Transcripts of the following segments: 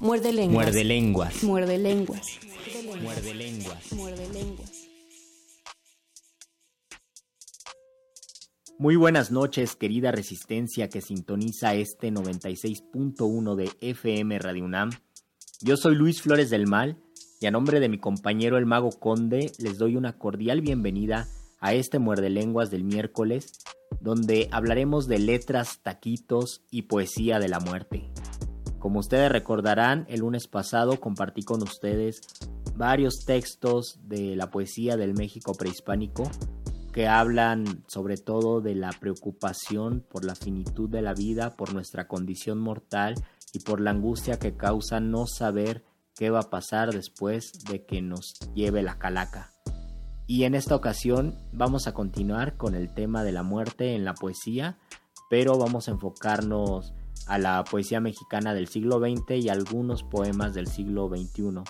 Muerde lenguas. Muerde lenguas. Muerde lenguas. Muerde lenguas. Muerde lenguas. Muy buenas noches, querida resistencia que sintoniza este 96.1 de FM Radio UNAM. Yo soy Luis Flores del Mal y a nombre de mi compañero el Mago Conde les doy una cordial bienvenida a este Muerde Lenguas del miércoles, donde hablaremos de letras, taquitos y poesía de la muerte. Como ustedes recordarán, el lunes pasado compartí con ustedes varios textos de la poesía del México prehispánico que hablan sobre todo de la preocupación por la finitud de la vida, por nuestra condición mortal y por la angustia que causa no saber qué va a pasar después de que nos lleve la calaca. Y en esta ocasión vamos a continuar con el tema de la muerte en la poesía, pero vamos a enfocarnos a la poesía mexicana del siglo XX y algunos poemas del siglo XXI.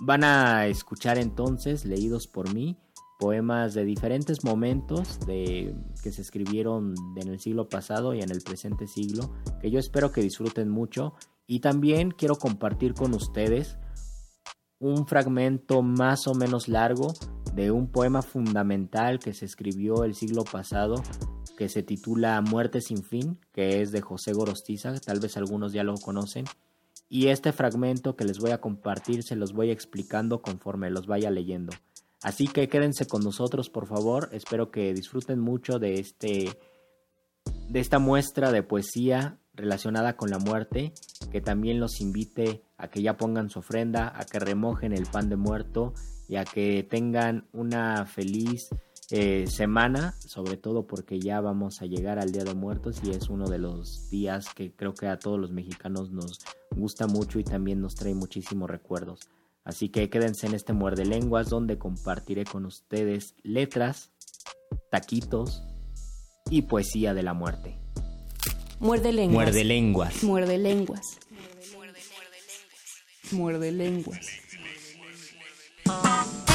Van a escuchar entonces, leídos por mí, poemas de diferentes momentos de, que se escribieron en el siglo pasado y en el presente siglo, que yo espero que disfruten mucho. Y también quiero compartir con ustedes un fragmento más o menos largo de un poema fundamental que se escribió el siglo pasado que se titula Muerte sin fin, que es de José Gorostiza, tal vez algunos ya lo conocen. Y este fragmento que les voy a compartir se los voy explicando conforme los vaya leyendo. Así que quédense con nosotros, por favor. Espero que disfruten mucho de este de esta muestra de poesía relacionada con la muerte, que también los invite a que ya pongan su ofrenda, a que remojen el pan de muerto y a que tengan una feliz eh, semana, sobre todo porque ya vamos a llegar al Día de Muertos y es uno de los días que creo que a todos los mexicanos nos gusta mucho y también nos trae muchísimos recuerdos. Así que quédense en este muerde lenguas donde compartiré con ustedes letras, taquitos y poesía de la muerte. Muerde lenguas. Muerde lenguas. Muerde lenguas. Muerde lenguas. No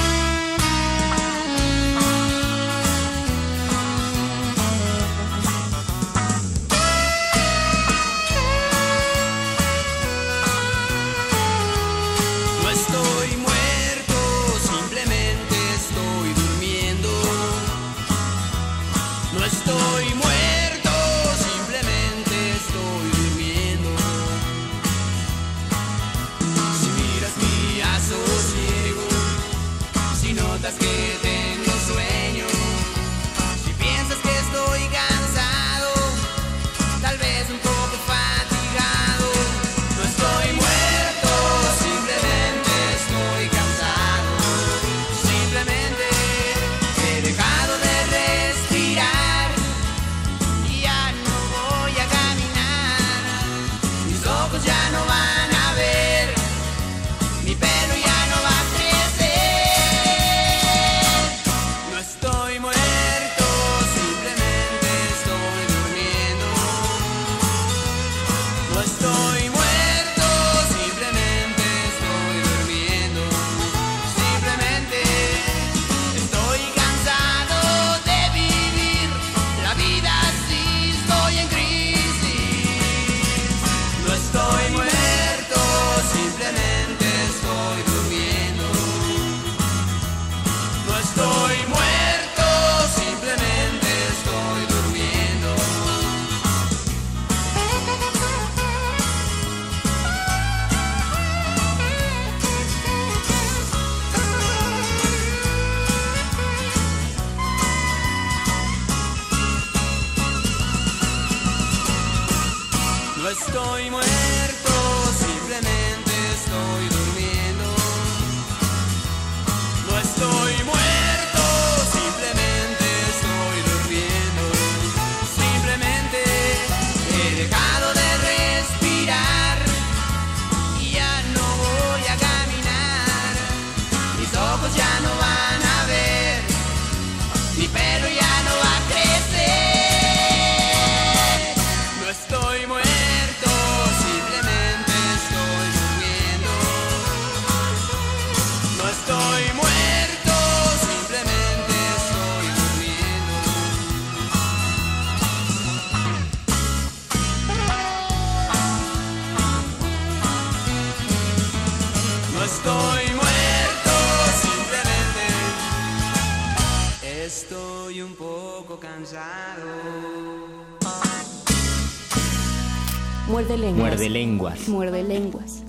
Muerde lenguas. Muerde lenguas.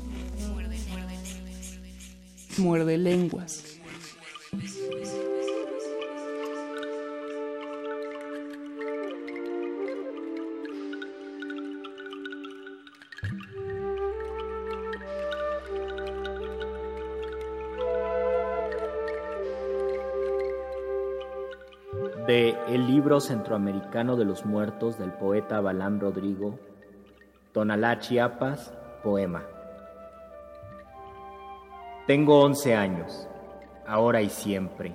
Muerde lenguas. Muerde lenguas. De El libro centroamericano de los muertos del poeta Balán Rodrigo, Tonalá, Chiapas, poema. Tengo 11 años, ahora y siempre.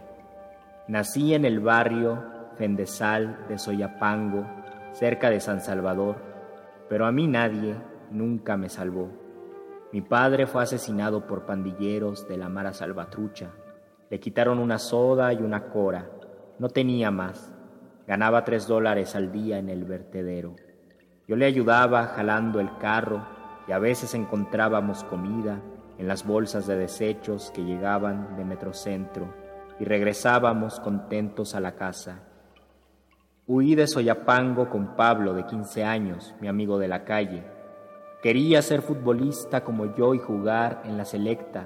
Nací en el barrio Fendesal de Soyapango, cerca de San Salvador, pero a mí nadie nunca me salvó. Mi padre fue asesinado por pandilleros de la Mara Salvatrucha. Le quitaron una soda y una cora. No tenía más. Ganaba tres dólares al día en el vertedero. Yo le ayudaba jalando el carro y a veces encontrábamos comida en las bolsas de desechos que llegaban de Metrocentro y regresábamos contentos a la casa. Huí de Soyapango con Pablo, de 15 años, mi amigo de la calle. Quería ser futbolista como yo y jugar en la selecta.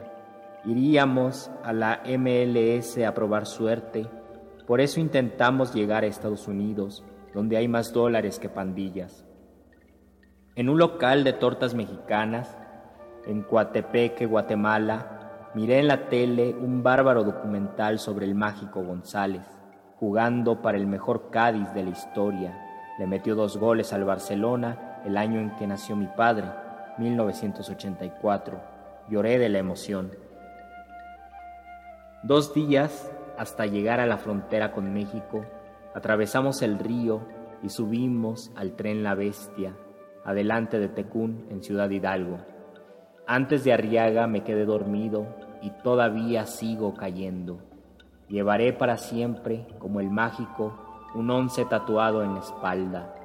Iríamos a la MLS a probar suerte. Por eso intentamos llegar a Estados Unidos, donde hay más dólares que pandillas. En un local de tortas mexicanas, en Coatepeque, Guatemala, miré en la tele un bárbaro documental sobre el mágico González, jugando para el mejor Cádiz de la historia. Le metió dos goles al Barcelona el año en que nació mi padre, 1984. Lloré de la emoción. Dos días hasta llegar a la frontera con México, atravesamos el río y subimos al tren La Bestia, adelante de Tecún, en Ciudad Hidalgo. Antes de Arriaga me quedé dormido y todavía sigo cayendo. Llevaré para siempre, como el mágico, un once tatuado en la espalda,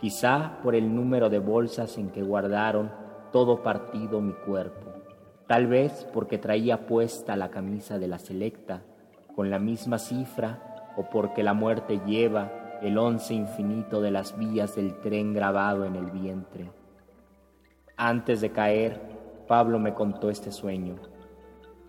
quizá por el número de bolsas en que guardaron todo partido mi cuerpo, tal vez porque traía puesta la camisa de la selecta, con la misma cifra, o porque la muerte lleva el once infinito de las vías del tren grabado en el vientre. Antes de caer, Pablo me contó este sueño.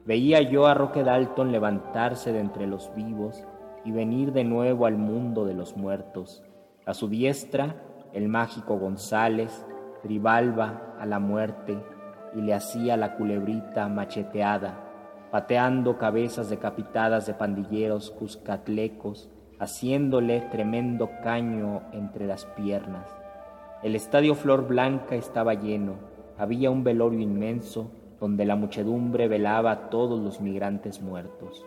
Veía yo a Roque Dalton levantarse de entre los vivos y venir de nuevo al mundo de los muertos. A su diestra, el mágico González tribalba a la muerte y le hacía la culebrita macheteada, pateando cabezas decapitadas de pandilleros cuscatlecos, haciéndole tremendo caño entre las piernas. El estadio Flor Blanca estaba lleno, había un velorio inmenso donde la muchedumbre velaba a todos los migrantes muertos.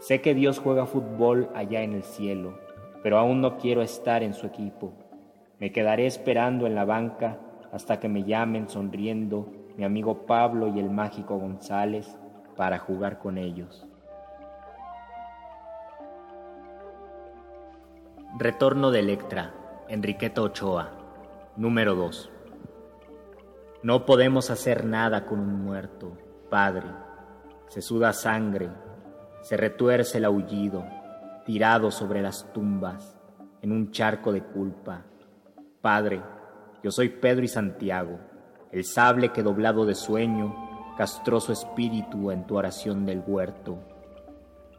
Sé que Dios juega fútbol allá en el cielo, pero aún no quiero estar en su equipo. Me quedaré esperando en la banca hasta que me llamen sonriendo mi amigo Pablo y el mágico González para jugar con ellos. Retorno de Electra, Enriqueta Ochoa, número 2. No podemos hacer nada con un muerto, Padre. Se suda sangre, se retuerce el aullido, tirado sobre las tumbas, en un charco de culpa. Padre, yo soy Pedro y Santiago, el sable que doblado de sueño castró su espíritu en tu oración del huerto.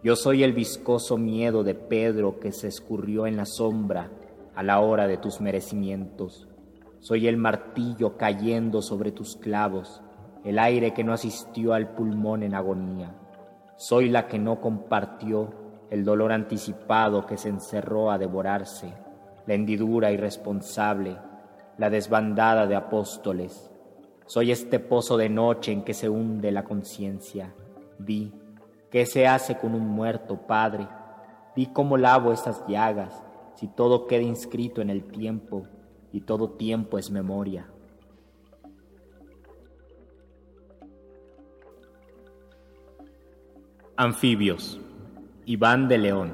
Yo soy el viscoso miedo de Pedro que se escurrió en la sombra a la hora de tus merecimientos. Soy el martillo cayendo sobre tus clavos, el aire que no asistió al pulmón en agonía. Soy la que no compartió el dolor anticipado que se encerró a devorarse, la hendidura irresponsable, la desbandada de apóstoles. Soy este pozo de noche en que se hunde la conciencia. Di, ¿qué se hace con un muerto, Padre? Di cómo lavo estas llagas, si todo queda inscrito en el tiempo y todo tiempo es memoria. Anfibios. Iván de León.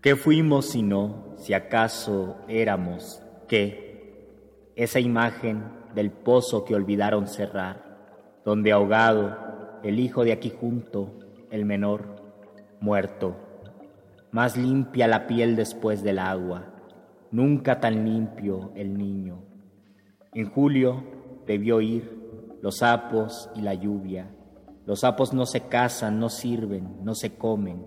¿Qué fuimos si no, si acaso éramos qué? Esa imagen del pozo que olvidaron cerrar, donde ahogado el hijo de aquí junto, el menor, muerto, más limpia la piel después del agua, nunca tan limpio el niño. En julio debió ir los sapos y la lluvia. Los sapos no se casan, no sirven, no se comen,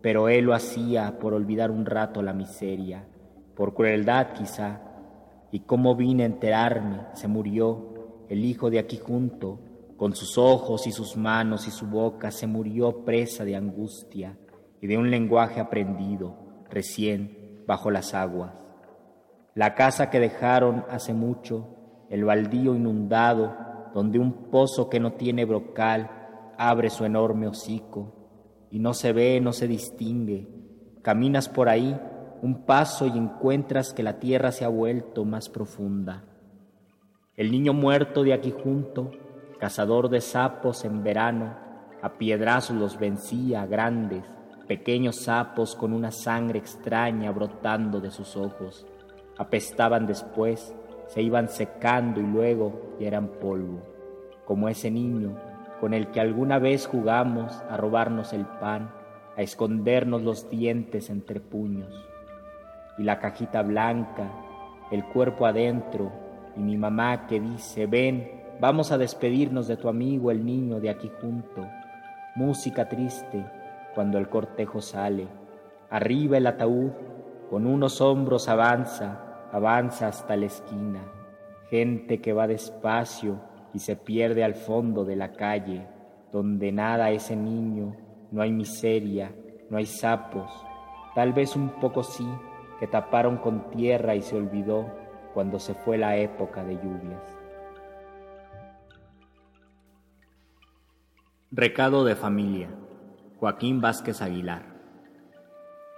pero él lo hacía por olvidar un rato la miseria, por crueldad quizá, y como vine a enterarme, se murió el hijo de aquí junto, con sus ojos y sus manos y su boca, se murió presa de angustia y de un lenguaje aprendido, recién, bajo las aguas. La casa que dejaron hace mucho, el baldío inundado, donde un pozo que no tiene brocal, abre su enorme hocico y no se ve, no se distingue. Caminas por ahí un paso y encuentras que la tierra se ha vuelto más profunda. El niño muerto de aquí junto, cazador de sapos en verano, a piedrazos los vencía, grandes, pequeños sapos con una sangre extraña brotando de sus ojos. Apestaban después, se iban secando y luego ya eran polvo, como ese niño con el que alguna vez jugamos a robarnos el pan, a escondernos los dientes entre puños. Y la cajita blanca, el cuerpo adentro, y mi mamá que dice, ven, vamos a despedirnos de tu amigo el niño de aquí junto. Música triste cuando el cortejo sale. Arriba el ataúd, con unos hombros avanza, avanza hasta la esquina. Gente que va despacio, y se pierde al fondo de la calle, donde nada ese niño, no hay miseria, no hay sapos, tal vez un poco sí, que taparon con tierra y se olvidó cuando se fue la época de lluvias. Recado de familia. Joaquín Vázquez Aguilar.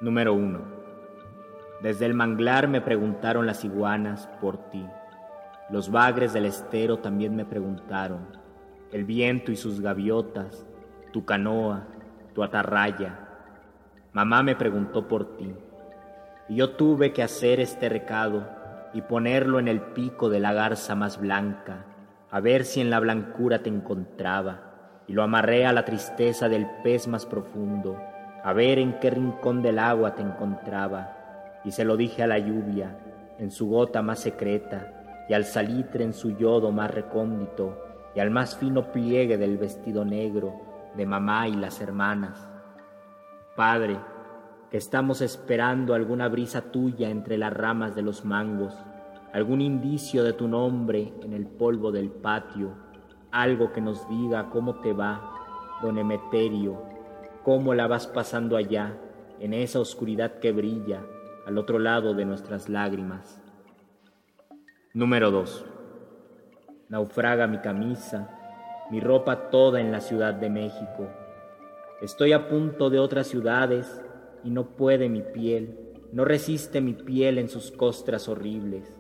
Número 1. Desde el manglar me preguntaron las iguanas por ti. Los bagres del estero también me preguntaron, el viento y sus gaviotas, tu canoa, tu atarraya. Mamá me preguntó por ti, y yo tuve que hacer este recado y ponerlo en el pico de la garza más blanca, a ver si en la blancura te encontraba, y lo amarré a la tristeza del pez más profundo, a ver en qué rincón del agua te encontraba, y se lo dije a la lluvia, en su gota más secreta, y al salitre en su yodo más recóndito, y al más fino pliegue del vestido negro de mamá y las hermanas. Padre, que estamos esperando alguna brisa tuya entre las ramas de los mangos, algún indicio de tu nombre en el polvo del patio, algo que nos diga cómo te va, don Emeterio, cómo la vas pasando allá, en esa oscuridad que brilla al otro lado de nuestras lágrimas. Número 2. Naufraga mi camisa, mi ropa toda en la Ciudad de México. Estoy a punto de otras ciudades y no puede mi piel, no resiste mi piel en sus costras horribles.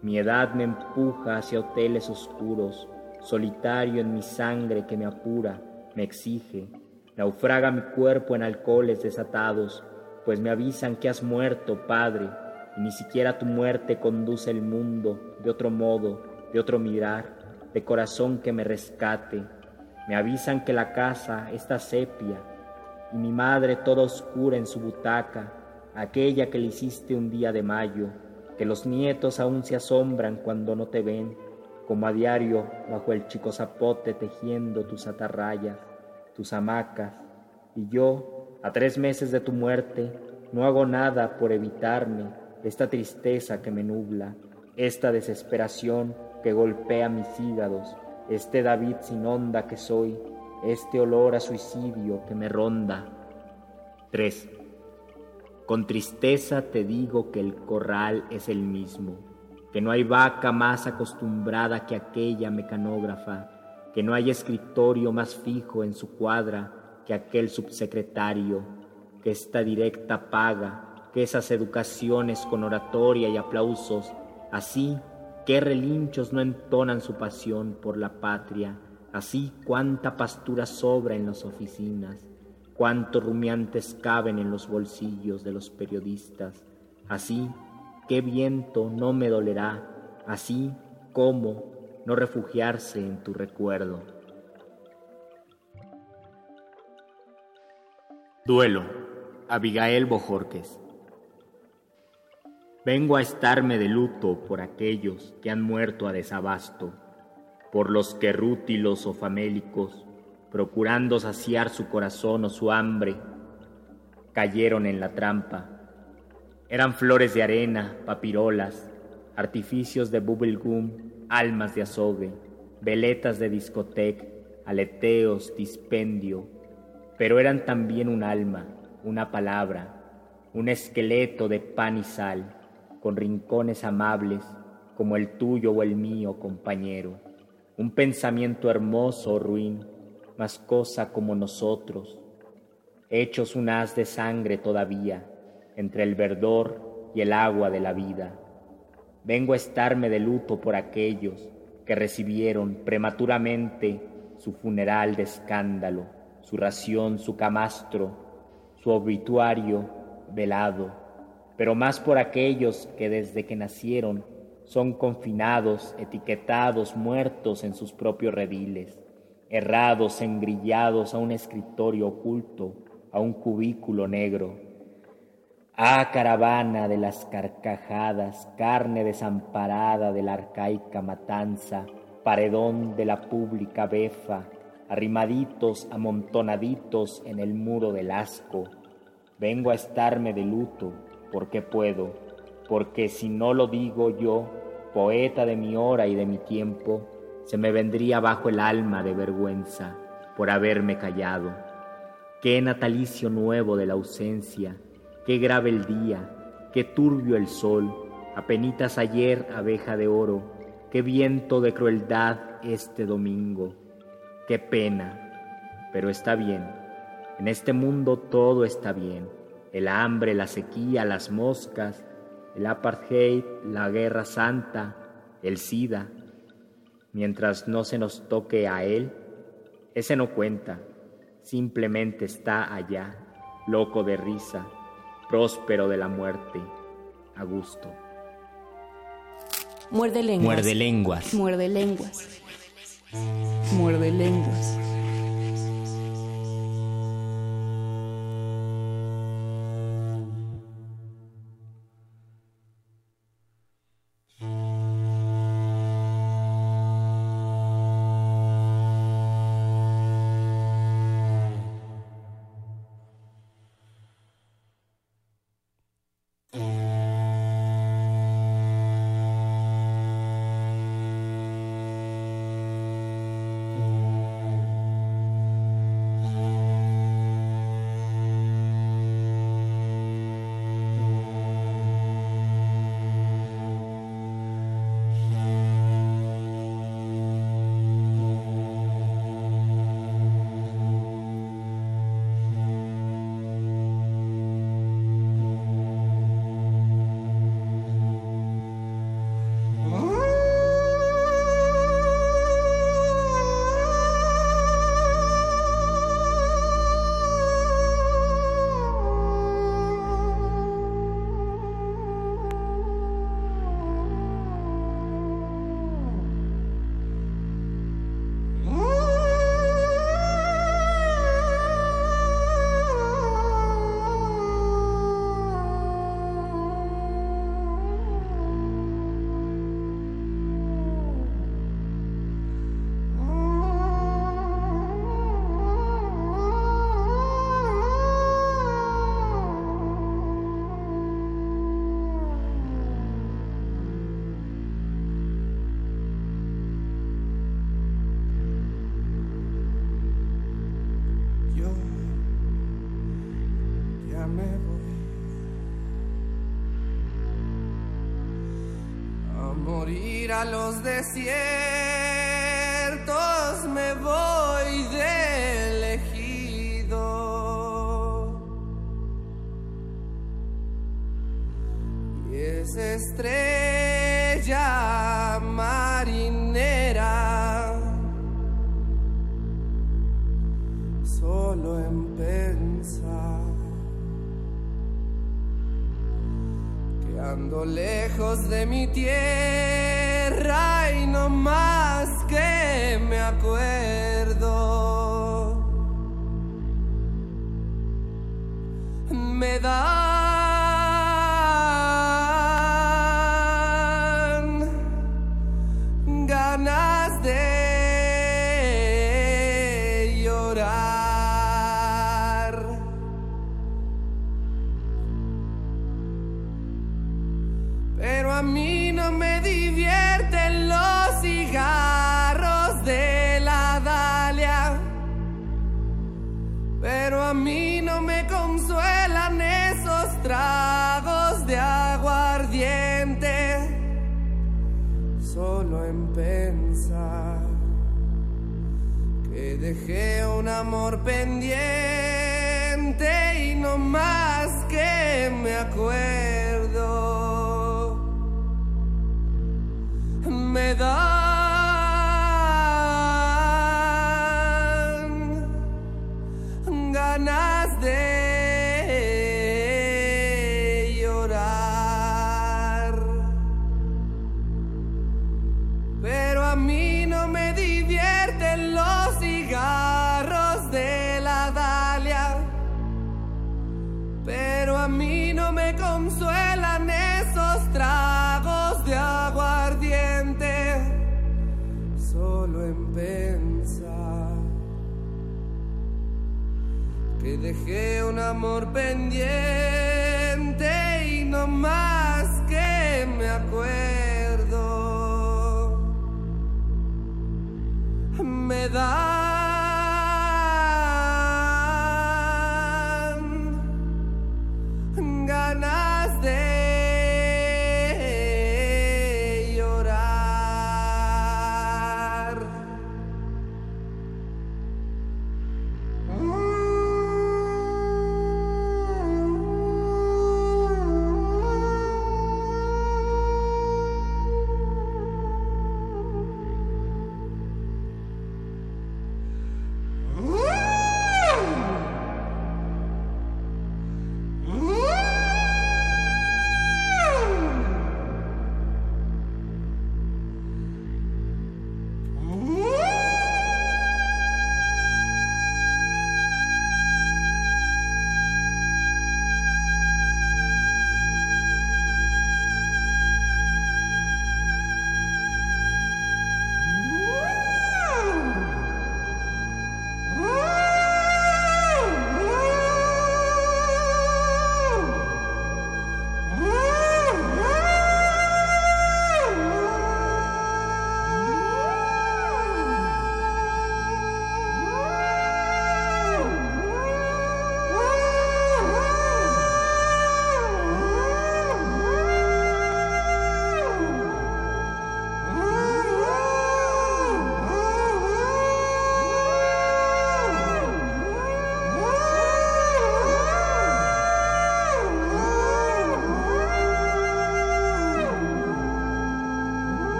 Mi edad me empuja hacia hoteles oscuros, solitario en mi sangre que me apura, me exige. Naufraga mi cuerpo en alcoholes desatados, pues me avisan que has muerto, Padre, y ni siquiera tu muerte conduce el mundo de otro modo, de otro mirar, de corazón que me rescate. Me avisan que la casa está sepia y mi madre toda oscura en su butaca, aquella que le hiciste un día de mayo, que los nietos aún se asombran cuando no te ven, como a diario bajo el chico zapote tejiendo tus atarrayas, tus hamacas, y yo, a tres meses de tu muerte, no hago nada por evitarme esta tristeza que me nubla, esta desesperación que golpea mis hígados, este David sin onda que soy, este olor a suicidio que me ronda. 3. Con tristeza te digo que el corral es el mismo, que no hay vaca más acostumbrada que aquella mecanógrafa, que no hay escritorio más fijo en su cuadra que aquel subsecretario, que esta directa paga, que esas educaciones con oratoria y aplausos, así qué relinchos no entonan su pasión por la patria, así cuánta pastura sobra en las oficinas, cuántos rumiantes caben en los bolsillos de los periodistas, así qué viento no me dolerá, así como no refugiarse en tu recuerdo. Duelo, Abigail Bojorques. Vengo a estarme de luto por aquellos que han muerto a desabasto, por los que rútilos o famélicos, procurando saciar su corazón o su hambre, cayeron en la trampa. Eran flores de arena, papirolas, artificios de bubblegum, almas de azogue, veletas de discoteca, aleteos, dispendio, pero eran también un alma, una palabra, un esqueleto de pan y sal, con rincones amables como el tuyo o el mío, compañero, un pensamiento hermoso o ruin, más cosa como nosotros, hechos un haz de sangre todavía, entre el verdor y el agua de la vida. Vengo a estarme de luto por aquellos que recibieron prematuramente su funeral de escándalo, su ración, su camastro, su obituario velado, pero más por aquellos que desde que nacieron son confinados, etiquetados, muertos en sus propios rediles, errados, engrillados a un escritorio oculto, a un cubículo negro. Ah, caravana de las carcajadas, carne desamparada de la arcaica matanza, paredón de la pública befa, arrimaditos, amontonaditos en el muro del asco. Vengo a estarme de luto, porque puedo, porque si no lo digo yo, poeta de mi hora y de mi tiempo, se me vendría bajo el alma de vergüenza por haberme callado. Qué natalicio nuevo de la ausencia, qué grave el día, qué turbio el sol, apenitas ayer abeja de oro, qué viento de crueldad este domingo, qué pena, pero está bien, en este mundo todo está bien, el hambre, la sequía, las moscas, el apartheid, la guerra santa, el SIDA, mientras no se nos toque a él, ese no cuenta, simplemente está allá, loco de risa, próspero de la muerte, a gusto. Muerde lenguas. Muerde lenguas. Muerde lenguas. Muerde lenguas. me voy a morir a los desiertos, me voy del ejido. Y es estrella. De mi tierra amor pendiente y no más que me acuerdo. Amor pendiente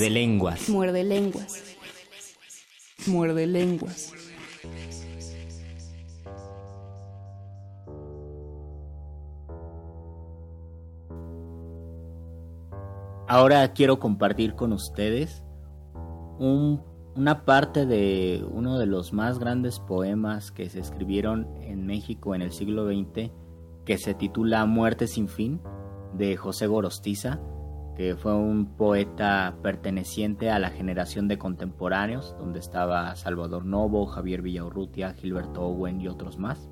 Muerde lenguas. Muerde lenguas. Muerde lenguas. Ahora quiero compartir con ustedes un- una parte de uno de los más grandes poemas que se escribieron en México en el siglo XX, que se titula Muerte sin fin, de José Gorostiza, fue un poeta perteneciente a la generación de contemporáneos, donde estaba Salvador Novo, Javier Villaurrutia, Gilberto Owen y otros más.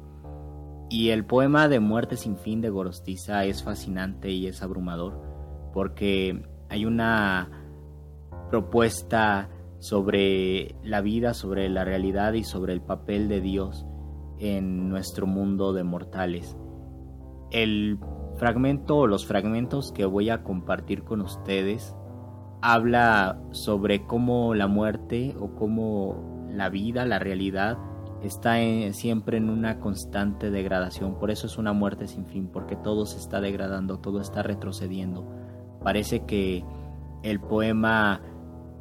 Y el poema de Muerte sin fin de Gorostiza es fascinante y es abrumador porque hay una propuesta sobre la vida, sobre la realidad y sobre el papel de Dios en nuestro mundo de mortales. El fragmento o los fragmentos que voy a compartir con ustedes habla sobre cómo la muerte o cómo la vida, la realidad, está siempre en una constante degradación. Por eso es una muerte sin fin, porque todo se está degradando, todo está retrocediendo. Parece que el poema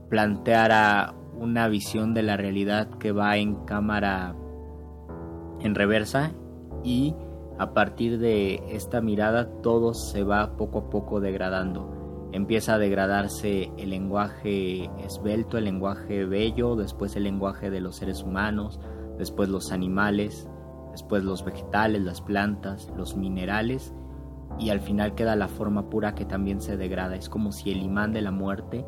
planteara una visión de la realidad que va en cámara en reversa y a partir de esta mirada todo se va poco a poco degradando. Empieza a degradarse el lenguaje esbelto, el lenguaje bello, después el lenguaje de los seres humanos, después los animales, después los vegetales, las plantas, los minerales y al final queda la forma pura que también se degrada. Es como si el imán de la muerte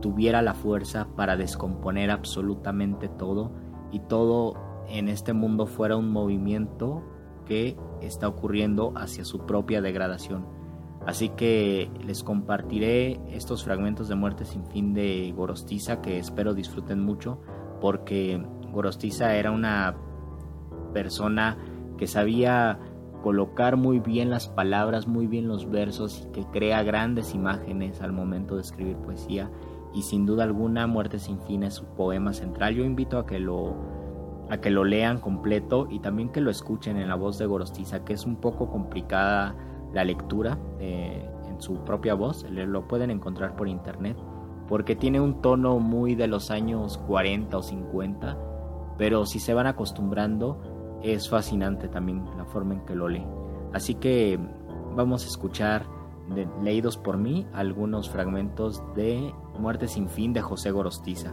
tuviera la fuerza para descomponer absolutamente todo y todo en este mundo fuera un movimiento que está ocurriendo hacia su propia degradación. Así que les compartiré estos fragmentos de Muerte sin fin de Gorostiza que espero disfruten mucho porque Gorostiza era una persona que sabía colocar muy bien las palabras, muy bien los versos y que crea grandes imágenes al momento de escribir poesía y sin duda alguna Muerte sin fin es su poema central. Yo invito a que lo a que lo lean completo y también que lo escuchen en la voz de Gorostiza, que es un poco complicada la lectura eh, en su propia voz, lo pueden encontrar por internet, porque tiene un tono muy de los años 40 o 50, pero si se van acostumbrando es fascinante también la forma en que lo lee. Así que vamos a escuchar leídos por mí algunos fragmentos de Muerte sin fin de José Gorostiza.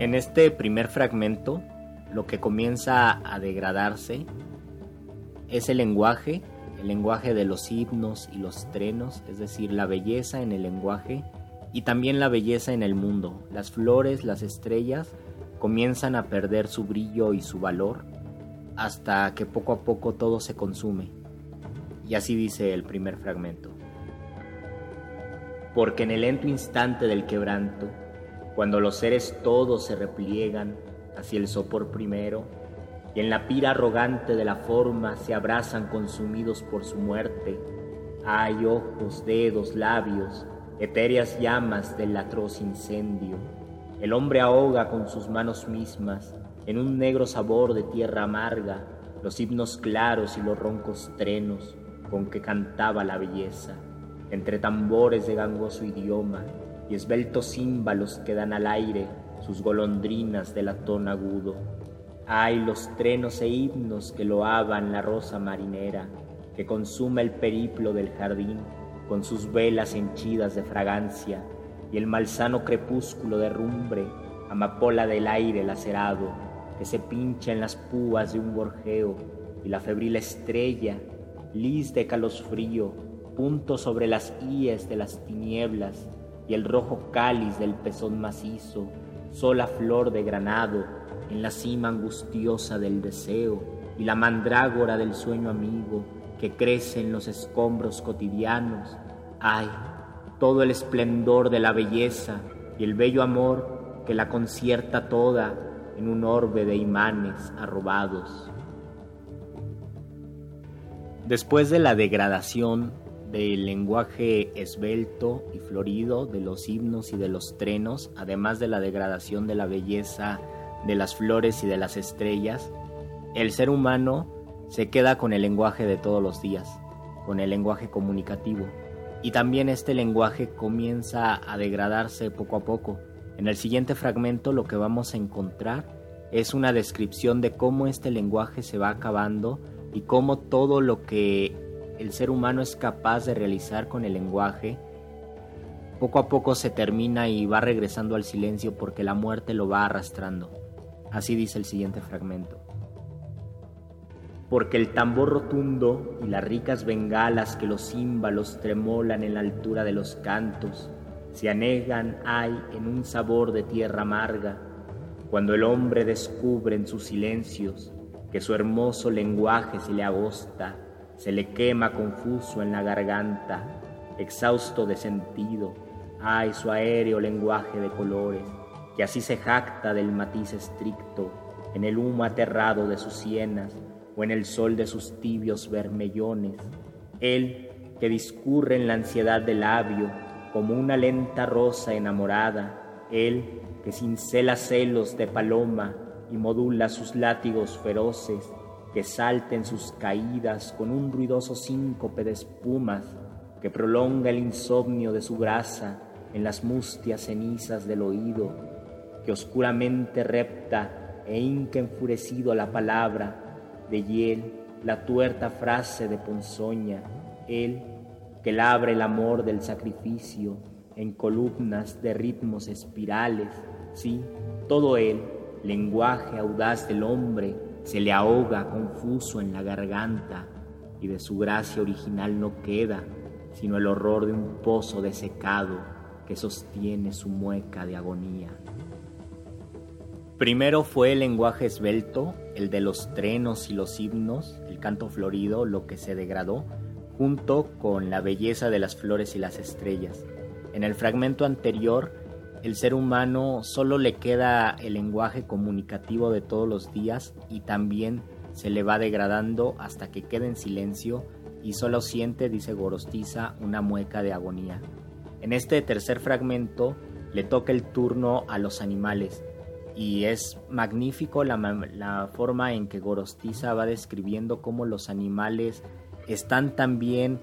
En este primer fragmento, lo que comienza a degradarse es el lenguaje, el lenguaje de los himnos y los trenos, es decir, la belleza en el lenguaje y también la belleza en el mundo. Las flores, las estrellas comienzan a perder su brillo y su valor hasta que poco a poco todo se consume. Y así dice el primer fragmento. Porque en el lento instante del quebranto, cuando los seres todos se repliegan hacia el sopor primero, y en la pira arrogante de la forma se abrazan consumidos por su muerte, hay ojos, dedos, labios, etéreas llamas del atroz incendio. El hombre ahoga con sus manos mismas, en un negro sabor de tierra amarga, los himnos claros y los roncos trenos con que cantaba la belleza, entre tambores de gangoso idioma, y esbeltos címbalos que dan al aire sus golondrinas de latón agudo. Hay los trenos e himnos que loaban la rosa marinera, que consume el periplo del jardín con sus velas henchidas de fragancia, y el malsano crepúsculo de rumbre, amapola del aire lacerado, que se pincha en las púas de un gorjeo, y la febril estrella, lis de calosfrío, punto sobre las íes de las tinieblas, y el rojo cáliz del pezón macizo, sola flor de granado en la cima angustiosa del deseo, y la mandrágora del sueño amigo que crece en los escombros cotidianos. Ay, todo el esplendor de la belleza y el bello amor que la concierta toda en un orbe de imanes arrobados. Después de la degradación del lenguaje esbelto y florido de los himnos y de los trenos, además de la degradación de la belleza de las flores y de las estrellas, el ser humano se queda con el lenguaje de todos los días, con el lenguaje comunicativo. Y también este lenguaje comienza a degradarse poco a poco. En el siguiente fragmento lo que vamos a encontrar es una descripción de cómo este lenguaje se va acabando y cómo todo lo que el ser humano es capaz de realizar con el lenguaje, poco a poco se termina y va regresando al silencio porque la muerte lo va arrastrando. Así dice el siguiente fragmento. porque el tambor rotundo y las ricas bengalas que los címbalos tremolan en la altura de los cantos se anegan hay en un sabor de tierra amarga, cuando el hombre descubre en sus silencios que su hermoso lenguaje se le agosta, se le quema confuso en la garganta, exhausto de sentido, ay su aéreo lenguaje de colores, que así se jacta del matiz estricto, en el humo aterrado de sus sienas, o en el sol de sus tibios vermellones, él que discurre en la ansiedad del labio, como una lenta rosa enamorada, él que cincela celos de paloma y modula sus látigos feroces, que salten sus caídas con un ruidoso síncope de espumas, que prolonga el insomnio de su grasa en las mustias cenizas del oído, que oscuramente repta e hinca enfurecido la palabra, de hiel, la tuerta frase de ponzoña, él que labre el amor del sacrificio en columnas de ritmos espirales, sí, todo él, lenguaje audaz del hombre, se le ahoga confuso en la garganta y de su gracia original no queda sino el horror de un pozo desecado que sostiene su mueca de agonía. Primero fue el lenguaje esbelto, el de los trenos y los himnos, el canto florido, lo que se degradó, junto con la belleza de las flores y las estrellas. En el fragmento anterior, el ser humano solo le queda el lenguaje comunicativo de todos los días y también se le va degradando hasta que queda en silencio y solo siente, dice Gorostiza, una mueca de agonía. En este tercer fragmento le toca el turno a los animales, y es magnífico la, forma en que Gorostiza va describiendo cómo los animales están también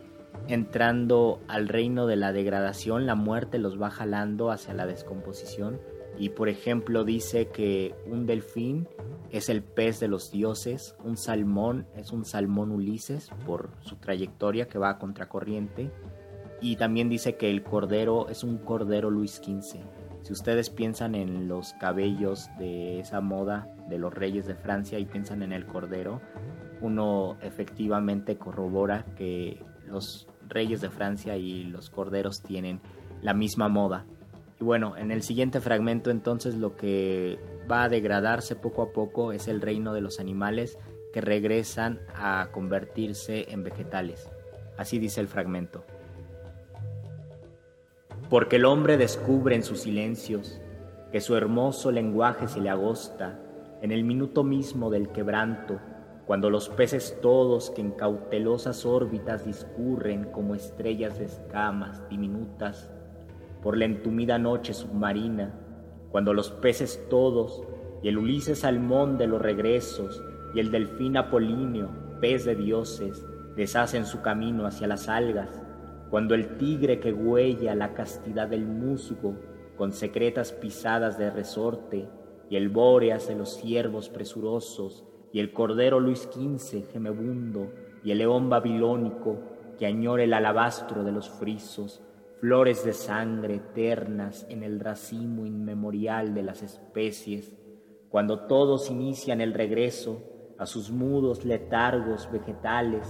entrando al reino de la degradación, la muerte los va jalando hacia la descomposición. Y por ejemplo dice que un delfín es el pez de los dioses, un salmón es un salmón Ulises por su trayectoria que va a contracorriente. Y también dice que el cordero es un cordero Luis XV si ustedes piensan en los cabellos de esa moda de los reyes de Francia y piensan en el cordero, uno efectivamente corrobora que los reyes de Francia y los corderos tienen la misma moda. Y bueno, en el siguiente fragmento entonces lo que va a degradarse poco a poco es el reino de los animales que regresan a convertirse en vegetales. Así dice el fragmento porque el hombre descubre en sus silencios que su hermoso lenguaje se le agosta en el minuto mismo del quebranto, cuando los peces todos que en cautelosas órbitas discurren como estrellas de escamas diminutas por la entumida noche submarina, cuando los peces todos y el Ulises salmón de los regresos y el delfín apolíneo, pez de dioses, deshacen su camino hacia las algas, cuando el tigre que huella la castidad del musgo con secretas pisadas de resorte, y el bóreas de los ciervos presurosos, y el cordero Luis XV gemebundo, y el león babilónico que añora el alabastro de los frisos, flores de sangre eternas en el racimo inmemorial de las especies, cuando todos inician el regreso a sus mudos letargos vegetales,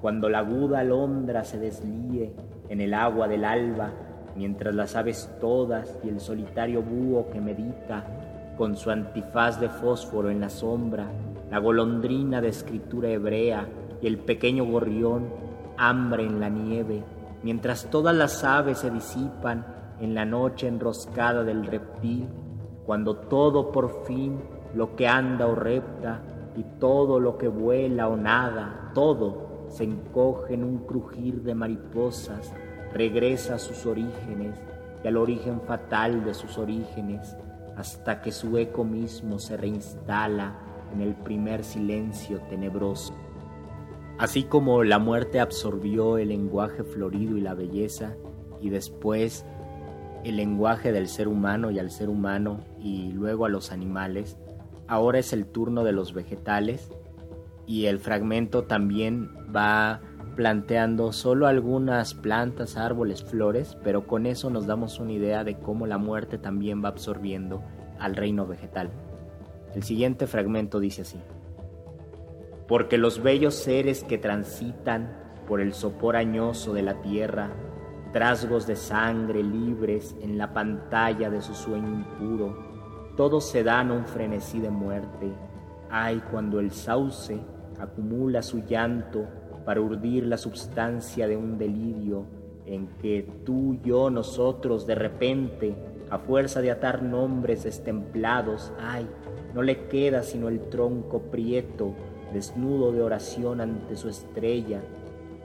cuando la aguda alondra se deslíe en el agua del alba, mientras las aves todas y el solitario búho que medita con su antifaz de fósforo en la sombra, la golondrina de escritura hebrea y el pequeño gorrión, hambre en la nieve, mientras todas las aves se disipan en la noche enroscada del reptil, cuando todo por fin lo que anda o repta y todo lo que vuela o nada, todo se encoge en un crujir de mariposas, regresa a sus orígenes y al origen fatal de sus orígenes, hasta que su eco mismo se reinstala en el primer silencio tenebroso. Así como la muerte absorbió el lenguaje florido y la belleza, y después el lenguaje del ser humano y al ser humano, y luego a los animales, ahora es el turno de los vegetales, y el fragmento también va planteando solo algunas plantas, árboles, flores, pero con eso nos damos una idea de cómo la muerte también va absorbiendo al reino vegetal. El siguiente fragmento dice así. porque los bellos seres que transitan por el sopor añoso de la tierra, trasgos de sangre libres en la pantalla de su sueño impuro, todos se dan un frenesí de muerte. Ay, cuando el sauce acumula su llanto para urdir la substancia de un delirio en que tú, yo, nosotros, de repente, a fuerza de atar nombres destemplados, ay, no le queda sino el tronco prieto, desnudo de oración ante su estrella,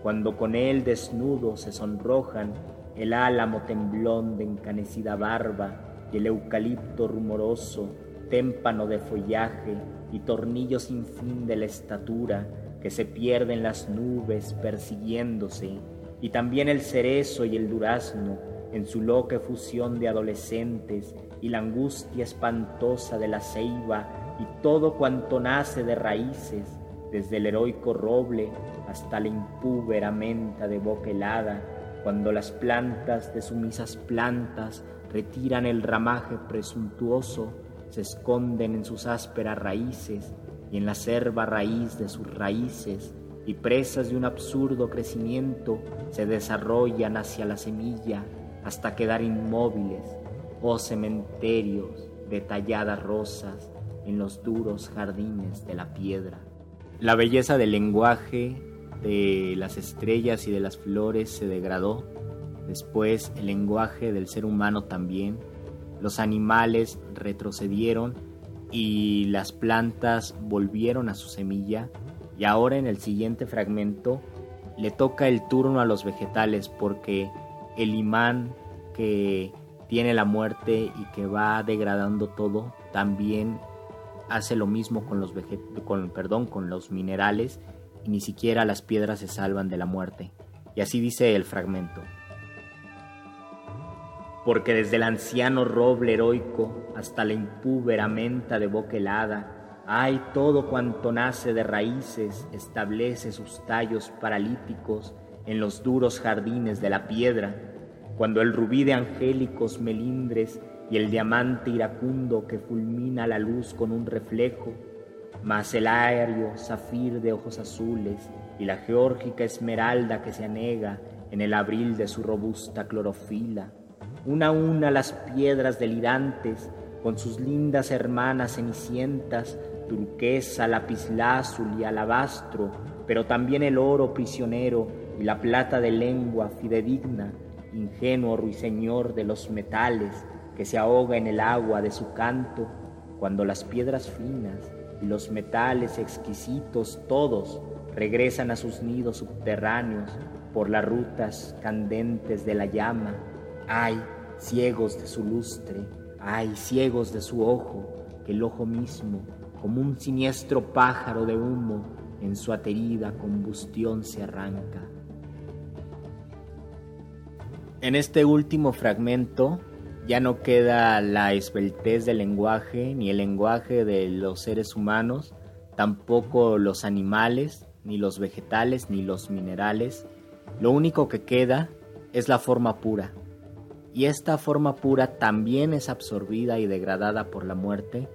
cuando con él desnudo se sonrojan el álamo temblón de encanecida barba y el eucalipto rumoroso, témpano de follaje y tornillo sin fin de la estatura que se pierden las nubes persiguiéndose, y también el cerezo y el durazno en su loca fusión de adolescentes y la angustia espantosa de la ceiba y todo cuanto nace de raíces, desde el heroico roble hasta la impúbera menta de boca helada, cuando las plantas de sumisas plantas retiran el ramaje presuntuoso, se esconden en sus ásperas raíces y en la serva raíz de sus raíces, y presas de un absurdo crecimiento se desarrollan hacia la semilla hasta quedar inmóviles, oh cementerios de talladas rosas en los duros jardines de la piedra. La belleza del lenguaje de las estrellas y de las flores se degradó, después el lenguaje del ser humano también, los animales retrocedieron y las plantas volvieron a su semilla. Y ahora en el siguiente fragmento le toca el turno a los vegetales porque el imán que tiene la muerte y que va degradando todo también hace lo mismo con los con, perdón, con los minerales y ni siquiera las piedras se salvan de la muerte. Y así dice el fragmento. Porque desde el anciano roble heroico hasta la impúbera menta de boca helada, hay todo cuanto nace de raíces, establece sus tallos paralíticos en los duros jardines de la piedra, cuando el rubí de angélicos melindres y el diamante iracundo que fulmina la luz con un reflejo, más el aéreo zafir de ojos azules y la geórgica esmeralda que se anega en el abril de su robusta clorofila, una a una las piedras delirantes con sus lindas hermanas cenicientas, turquesa, lapislázul y alabastro, pero también el oro prisionero y la plata de lengua fidedigna, ingenuo ruiseñor de los metales, que se ahoga en el agua de su canto, cuando las piedras finas y los metales exquisitos todos regresan a sus nidos subterráneos por las rutas candentes de la llama. Ay, ciegos de su lustre, ay, ciegos de su ojo, que el ojo mismo, como un siniestro pájaro de humo, en su aterida combustión se arranca. En este último fragmento ya no queda la esbeltez del lenguaje, ni el lenguaje de los seres humanos, tampoco los animales, ni los vegetales, ni los minerales. Lo único que queda es la forma pura. Y esta forma pura también es absorbida y degradada por la muerte.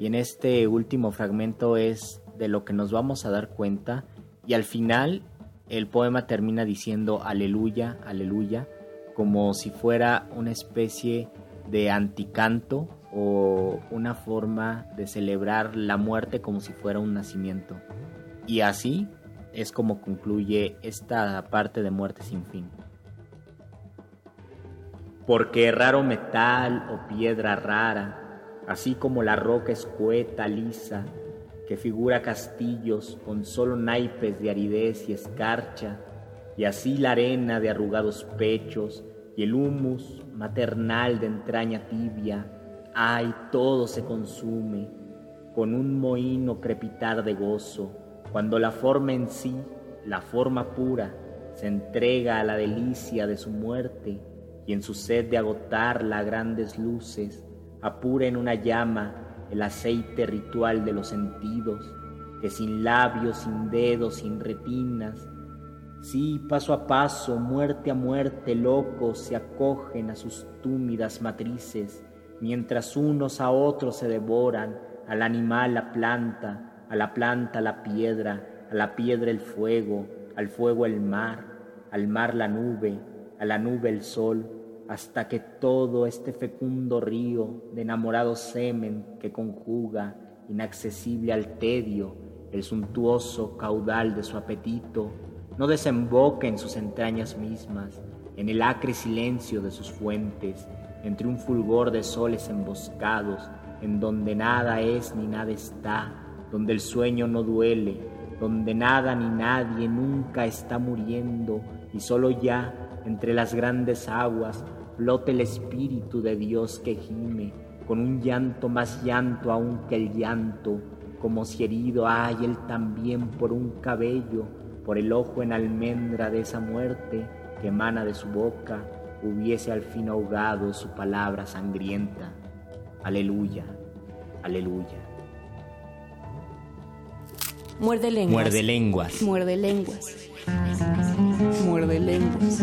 Y en este último fragmento es de lo que nos vamos a dar cuenta. Y al final el poema termina diciendo aleluya, aleluya como si fuera una especie de anticanto o una forma de celebrar la muerte como si fuera un nacimiento. Y así es como concluye esta parte de muerte sin fin. Porque raro metal o piedra rara, así como la roca escueta, lisa, que figura castillos con solo naipes de aridez y escarcha, y así la arena de arrugados pechos y el humus maternal de entraña tibia, ay, todo se consume con un mohíno crepitar de gozo, cuando la forma en sí, la forma pura, se entrega a la delicia de su muerte y en su sed de agotarla a grandes luces, apura en una llama el aceite ritual de los sentidos, que sin labios, sin dedos, sin retinas, Sí, paso a paso, muerte a muerte, locos se acogen a sus túmidas matrices, mientras unos a otros se devoran, al animal la planta, a la planta la piedra, a la piedra el fuego, al fuego el mar, al mar la nube, a la nube el sol, hasta que todo este fecundo río de enamorado semen que conjuga, inaccesible al tedio, el suntuoso caudal de su apetito, no desemboque en sus entrañas mismas, en el acre silencio de sus fuentes, entre un fulgor de soles emboscados, en donde nada es ni nada está, donde el sueño no duele, donde nada ni nadie nunca está muriendo y solo ya entre las grandes aguas flota el espíritu de Dios que gime, con un llanto más llanto aún que el llanto, como si herido hay él también por un cabello, por el ojo en almendra de esa muerte que emana de su boca, hubiese al fin ahogado su palabra sangrienta. Aleluya, aleluya. Muerde lenguas. Muerde lenguas. Muerde lenguas. Muerde lenguas.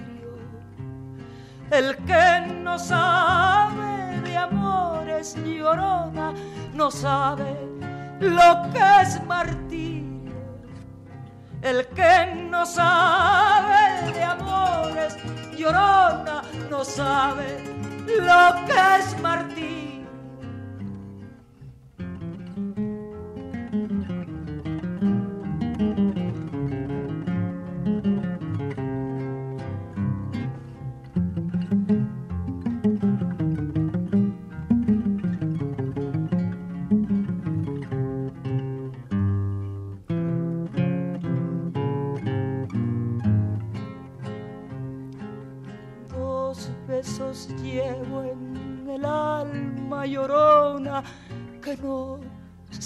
El que no sabe de amores llorona, no sabe lo que es martirio. El que no sabe de amores llorona, no sabe lo que es martirio.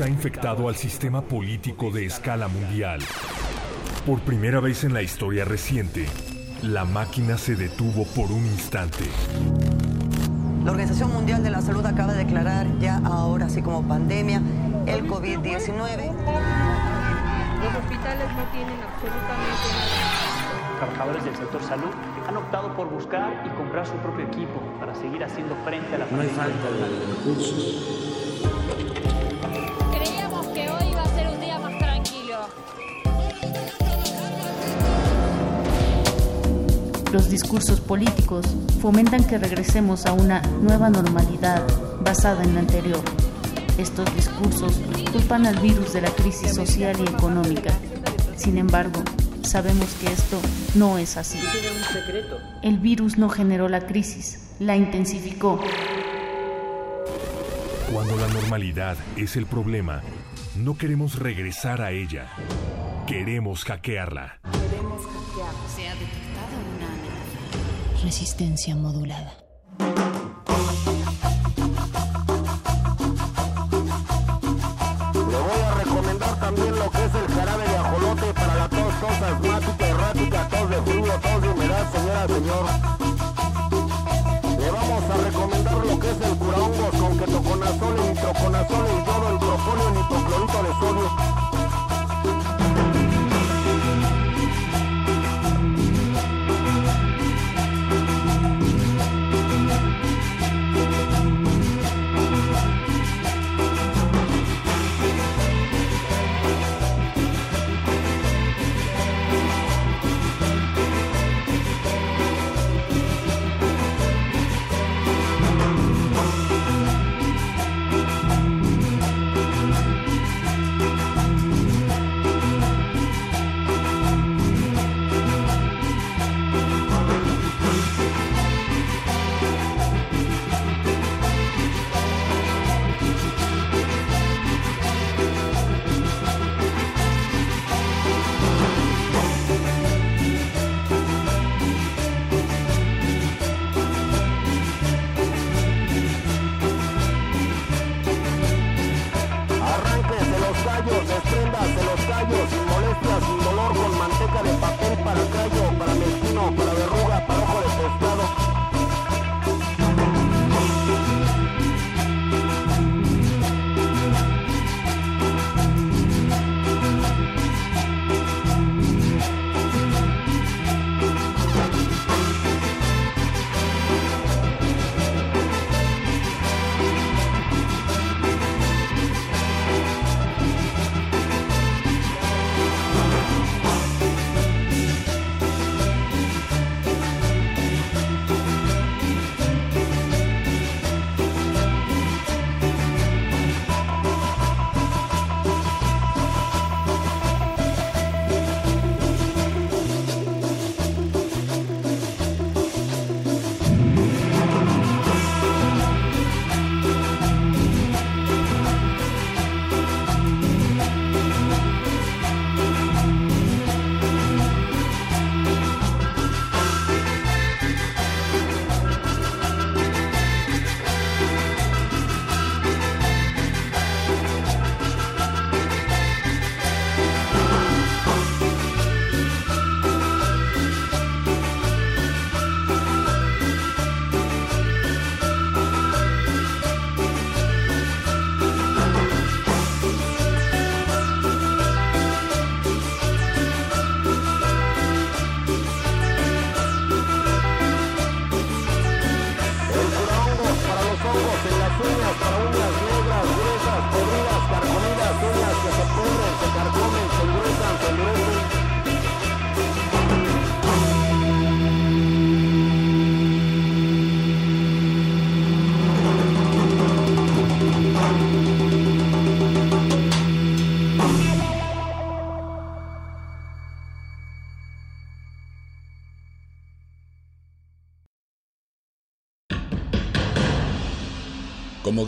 Virus ha infectado al sistema político de escala mundial. Por primera vez en la historia reciente, la máquina se detuvo por un instante. La Organización Mundial de la Salud acaba de declarar ya ahora, así como pandemia, el COVID-19. Los hospitales no tienen absolutamente nada. Trabajadores del sector salud han optado por buscar y comprar su propio equipo para seguir haciendo frente a la pandemia. No hay falta de recursos. Discursos políticos fomentan que regresemos a una nueva normalidad basada en la anterior. Estos discursos culpan al virus de la crisis social y económica. Sin embargo, sabemos que esto no es así. El virus no generó la crisis, la intensificó. Cuando la normalidad es el problema, no queremos regresar a ella. Queremos hackearla. Resistencia modulada. Le voy a recomendar también lo que es el jarabe de ajolote para la tos, tos asmática, errática, tos de frío, tos de humedad, señora, señor.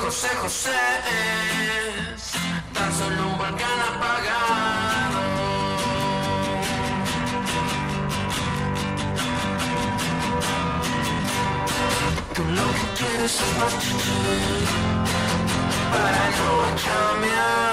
José José es tan solo un volcán apagado. Tú lo que quieres es partir para yo cambiar.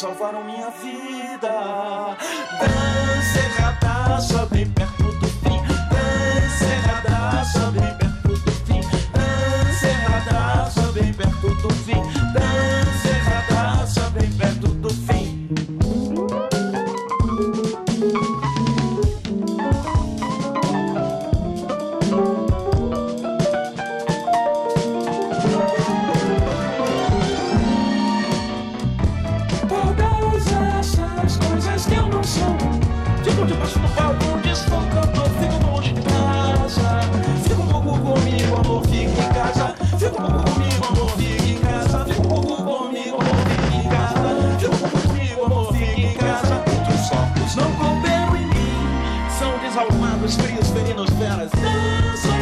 salvaram minha vida. homens ao frios, ferinos, feras. Dança.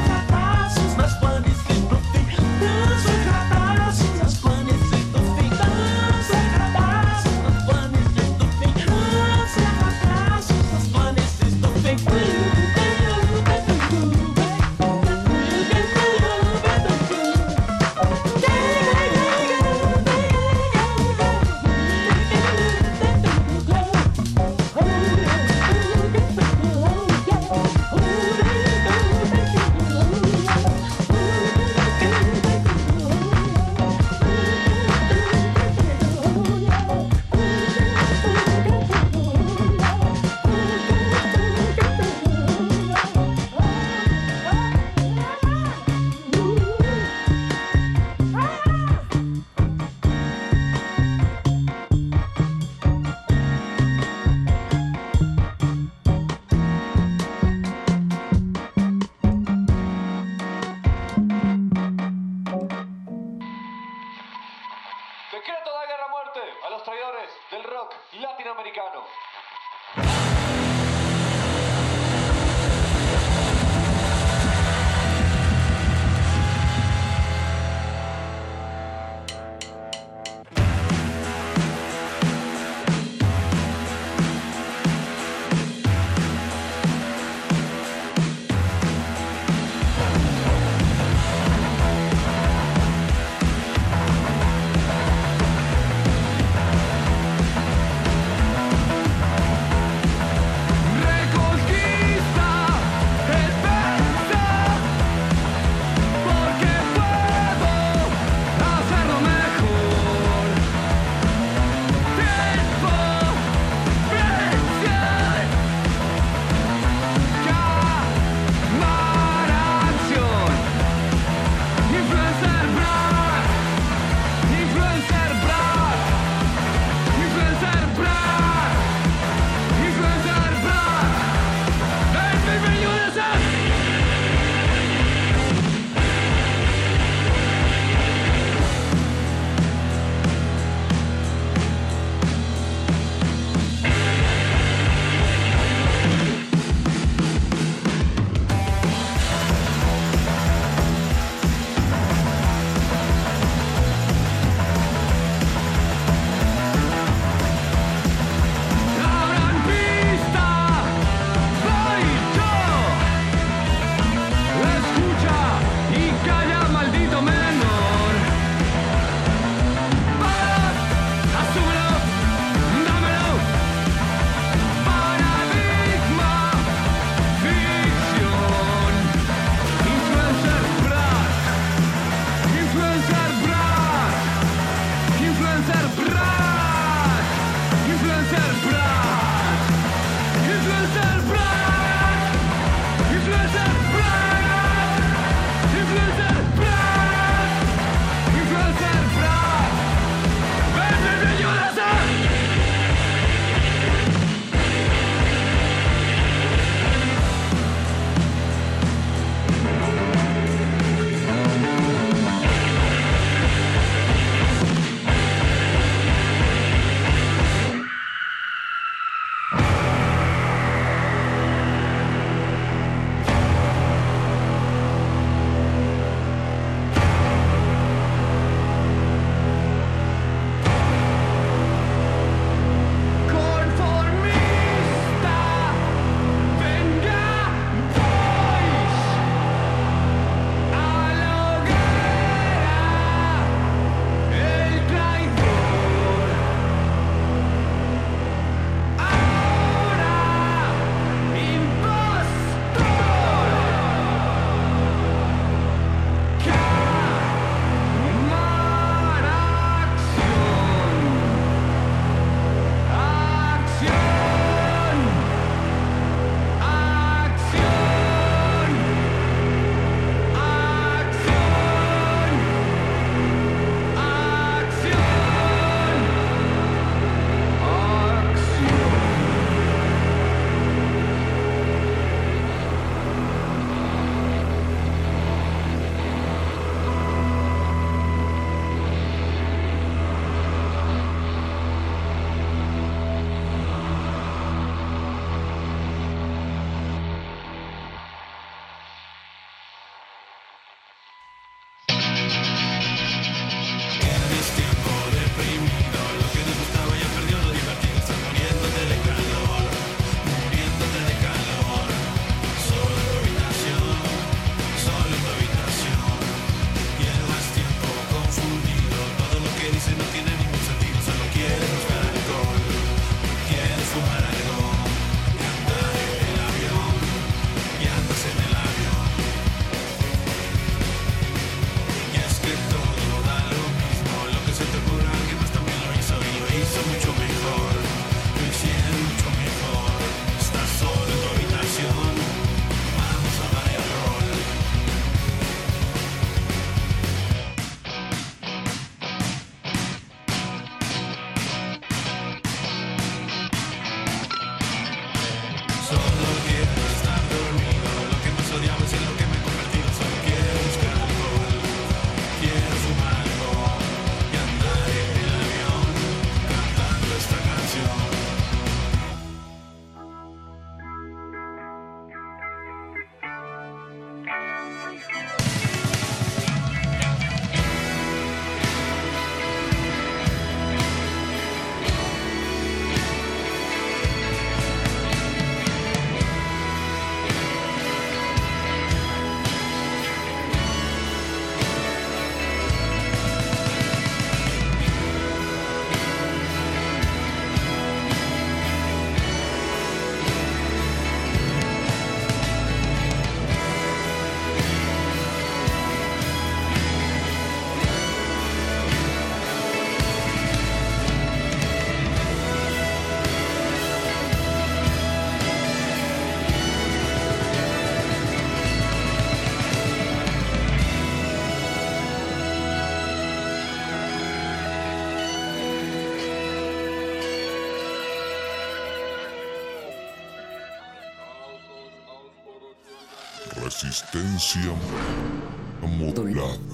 Resistencia modulada.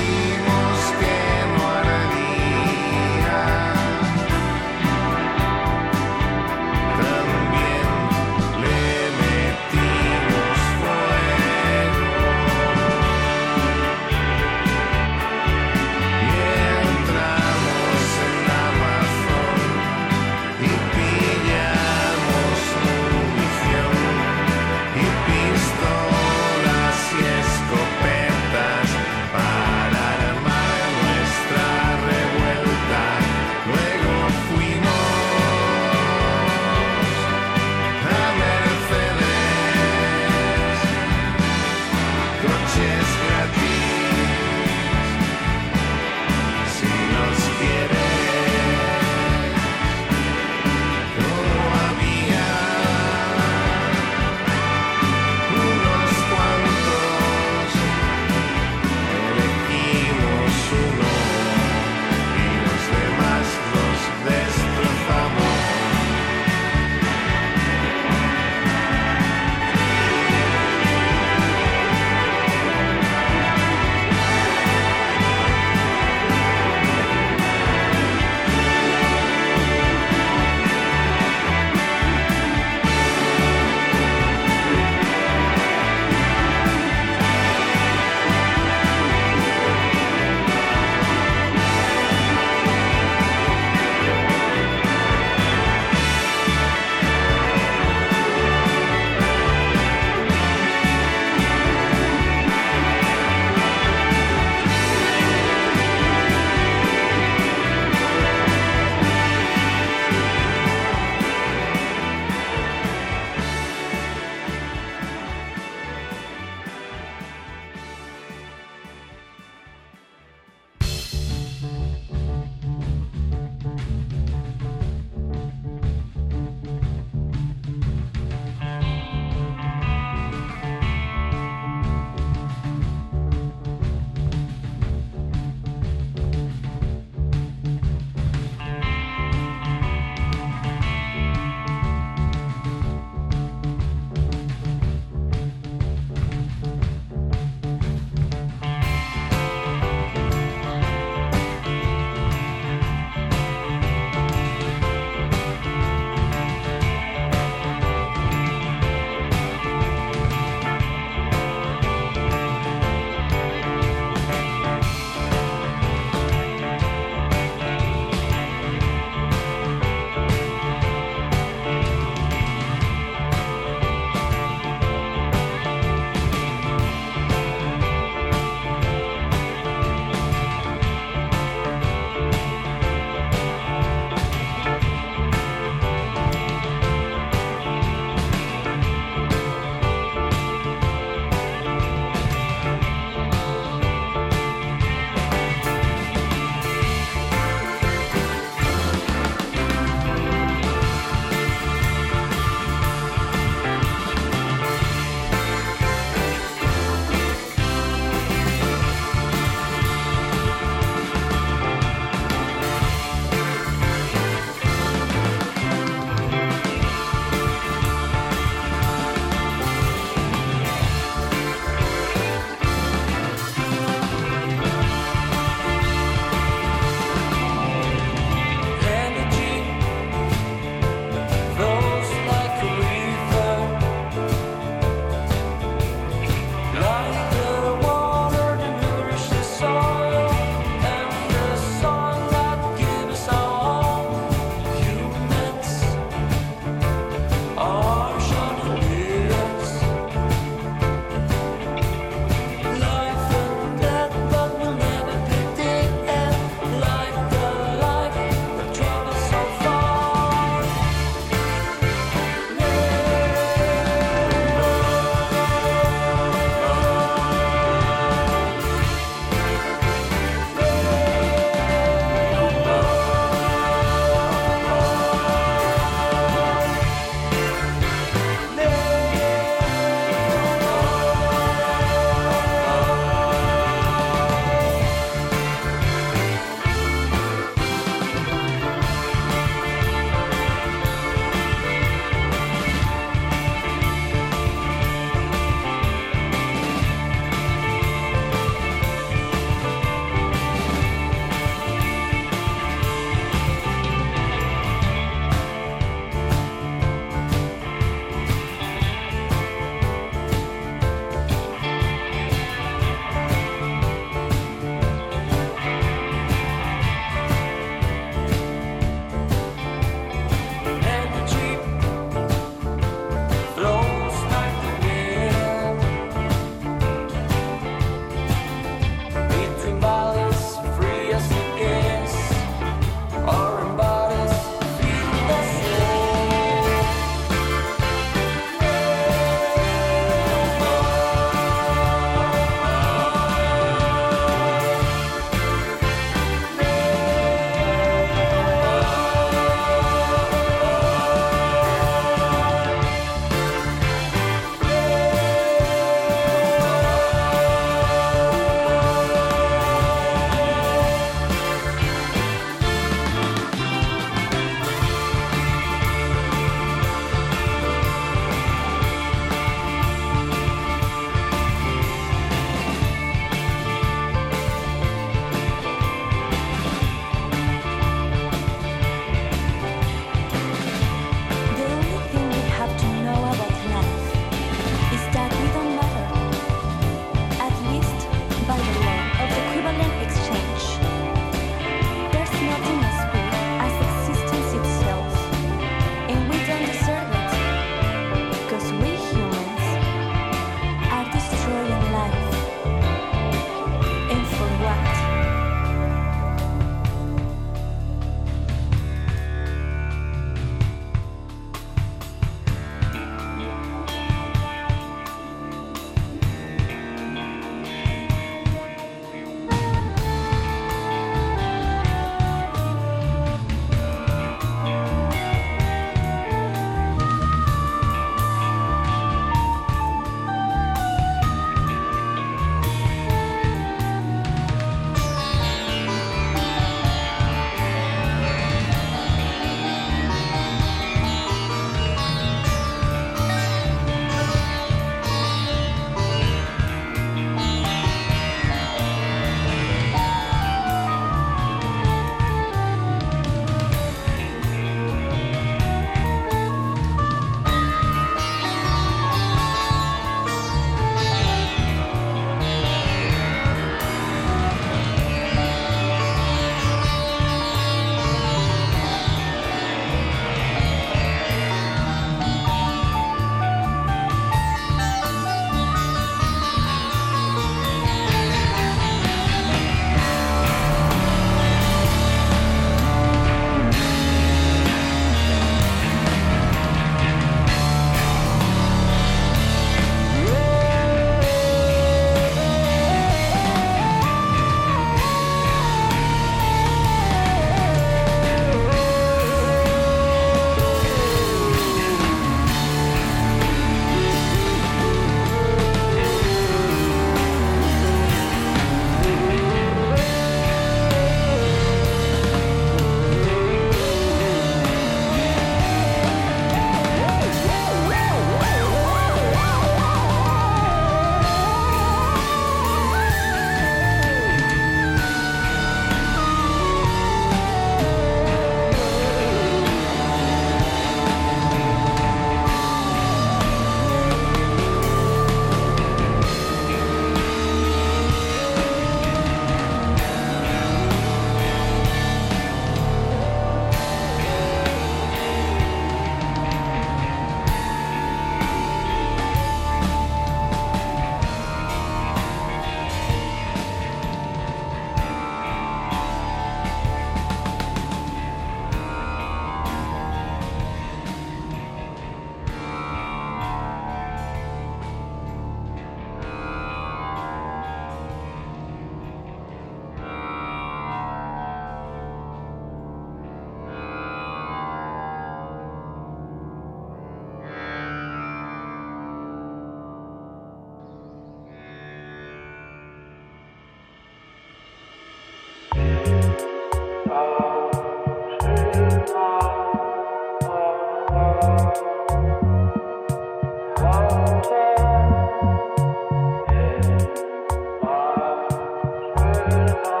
Oh. you.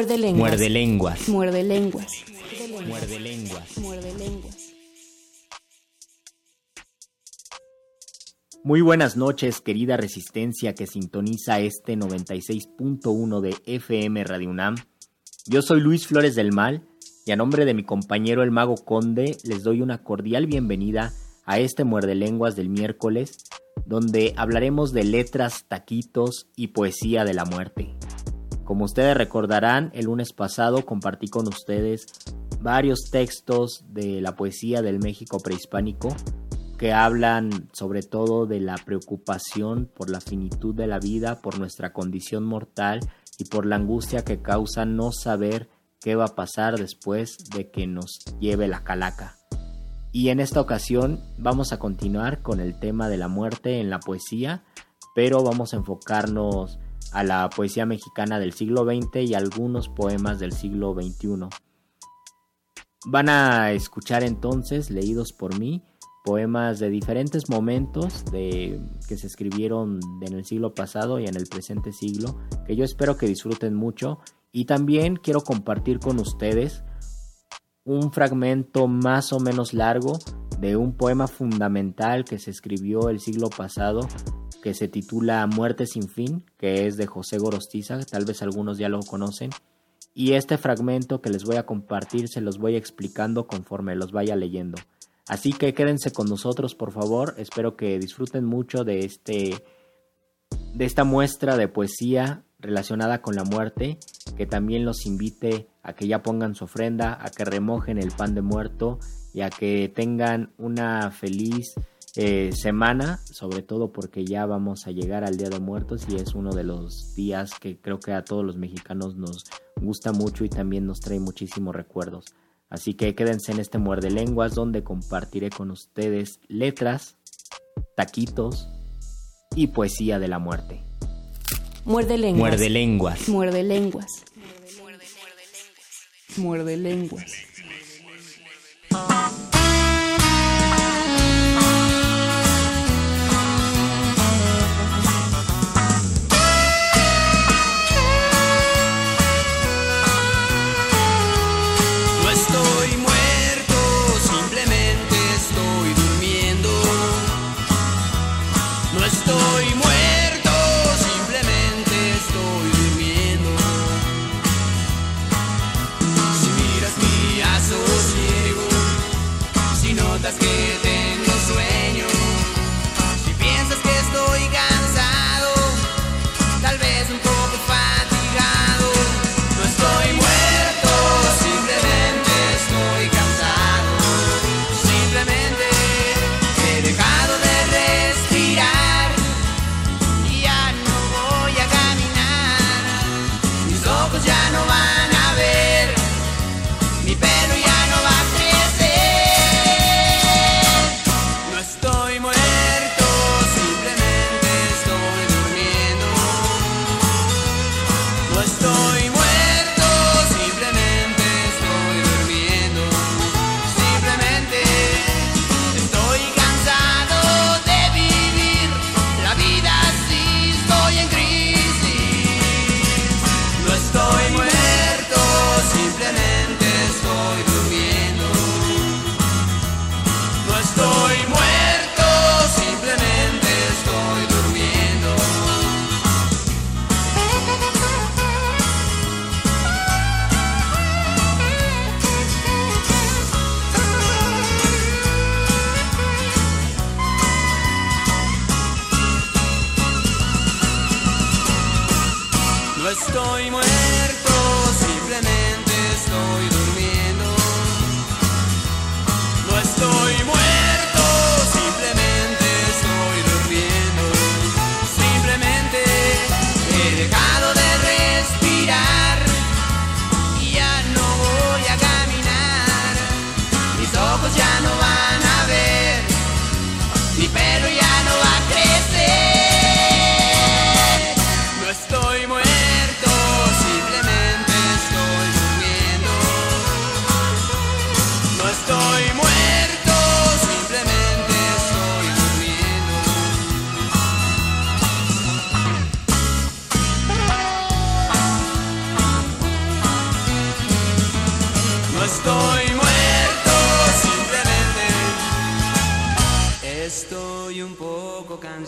Muerde lenguas. Muerde lenguas. Muerde lenguas. Muerde lenguas. Muerde lenguas. Muy buenas noches, querida resistencia que sintoniza este 96.1 de FM Radio UNAM. Yo soy Luis Flores del Mal y a nombre de mi compañero el Mago Conde les doy una cordial bienvenida a este Muerde Lenguas del miércoles, donde hablaremos de letras, taquitos y poesía de la muerte. Como ustedes recordarán, el lunes pasado compartí con ustedes varios textos de la poesía del México prehispánico que hablan sobre todo de la preocupación por la finitud de la vida, por nuestra condición mortal y por la angustia que causa no saber qué va a pasar después de que nos lleve la calaca. Y en esta ocasión vamos a continuar con el tema de la muerte en la poesía, pero vamos a enfocarnos a la poesía mexicana del siglo XX y algunos poemas del siglo XXI. Van a escuchar entonces, leídos por mí, poemas de diferentes momentos de, que se escribieron en el siglo pasado y en el presente siglo, que yo espero que disfruten mucho. Y también quiero compartir con ustedes un fragmento más o menos largo de un poema fundamental que se escribió el siglo pasado que se titula Muerte sin fin, que es de José Gorostiza, tal vez algunos ya lo conocen. Y este fragmento que les voy a compartir se los voy explicando conforme los vaya leyendo. Así que quédense con nosotros, por favor. Espero que disfruten mucho de este de esta muestra de poesía relacionada con la muerte, que también los invite a que ya pongan su ofrenda, a que remojen el pan de muerto y a que tengan una feliz eh, semana, sobre todo porque ya vamos a llegar al Día de Muertos y es uno de los días que creo que a todos los mexicanos nos gusta mucho y también nos trae muchísimos recuerdos. Así que quédense en este muerde lenguas donde compartiré con ustedes letras, taquitos y poesía de la muerte. Muerde lenguas. Muerde lenguas. Muerde lenguas. Muerde lenguas. No